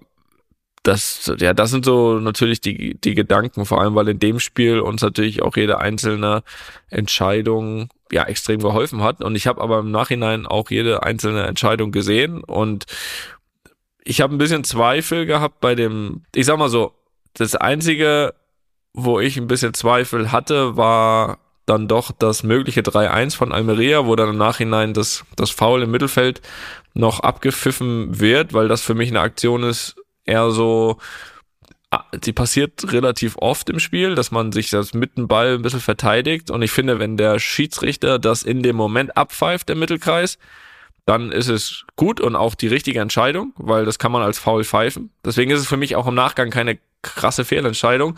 das, ja, das sind so natürlich die, die Gedanken, vor allem weil in dem Spiel uns natürlich auch jede einzelne Entscheidung ja extrem geholfen hat. Und ich habe aber im Nachhinein auch jede einzelne Entscheidung gesehen und ich habe ein bisschen Zweifel gehabt bei dem, ich sag mal so, das einzige, wo ich ein bisschen Zweifel hatte, war dann doch das mögliche 3-1 von Almeria, wo dann im Nachhinein das, das Foul im Mittelfeld noch abgepfiffen wird, weil das für mich eine Aktion ist, eher so, ah, die passiert relativ oft im Spiel, dass man sich das mit dem Ball ein bisschen verteidigt. Und ich finde, wenn der Schiedsrichter das in dem Moment abpfeift, im Mittelkreis, dann ist es gut und auch die richtige Entscheidung, weil das kann man als Foul pfeifen. Deswegen ist es für mich auch im Nachgang keine krasse Fehlentscheidung.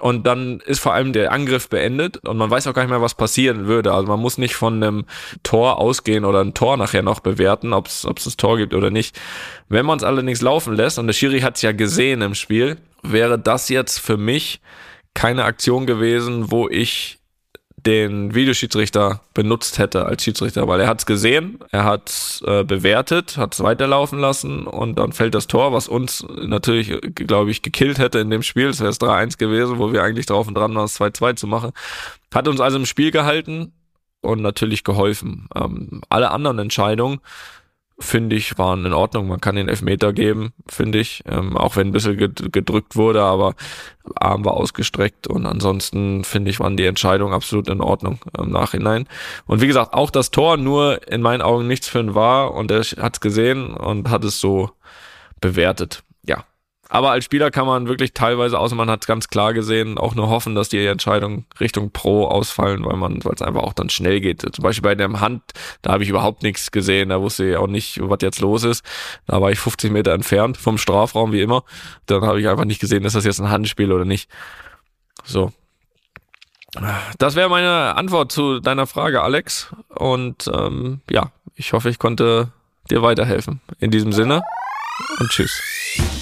Und dann ist vor allem der Angriff beendet und man weiß auch gar nicht mehr, was passieren würde. Also man muss nicht von einem Tor ausgehen oder ein Tor nachher noch bewerten, ob es das Tor gibt oder nicht. Wenn man es allerdings laufen lässt, und der Schiri hat es ja gesehen im Spiel, wäre das jetzt für mich keine Aktion gewesen, wo ich den Videoschiedsrichter benutzt hätte als Schiedsrichter, weil er hat es gesehen, er hat äh, bewertet, hat es weiterlaufen lassen und dann fällt das Tor, was uns natürlich, glaube ich, gekillt hätte in dem Spiel. Es wäre es 3-1 gewesen, wo wir eigentlich drauf und dran waren, es 2-2 zu machen. Hat uns also im Spiel gehalten und natürlich geholfen. Ähm, alle anderen Entscheidungen finde ich, waren in Ordnung. Man kann den Elfmeter geben, finde ich. Ähm, auch wenn ein bisschen gedrückt wurde, aber Arm war ausgestreckt und ansonsten finde ich, waren die Entscheidungen absolut in Ordnung im Nachhinein. Und wie gesagt, auch das Tor nur in meinen Augen nichts für ein war und er hat es gesehen und hat es so bewertet. Aber als Spieler kann man wirklich teilweise, außer man hat ganz klar gesehen, auch nur hoffen, dass die Entscheidungen Richtung Pro ausfallen, weil man, weil es einfach auch dann schnell geht. Zum Beispiel bei dem Hand, da habe ich überhaupt nichts gesehen, da wusste ich auch nicht, was jetzt los ist. Da war ich 50 Meter entfernt vom Strafraum, wie immer. Dann habe ich einfach nicht gesehen, ist das jetzt ein Handspiel oder nicht. So. Das wäre meine Antwort zu deiner Frage, Alex. Und ähm, ja, ich hoffe, ich konnte dir weiterhelfen. In diesem Sinne und tschüss.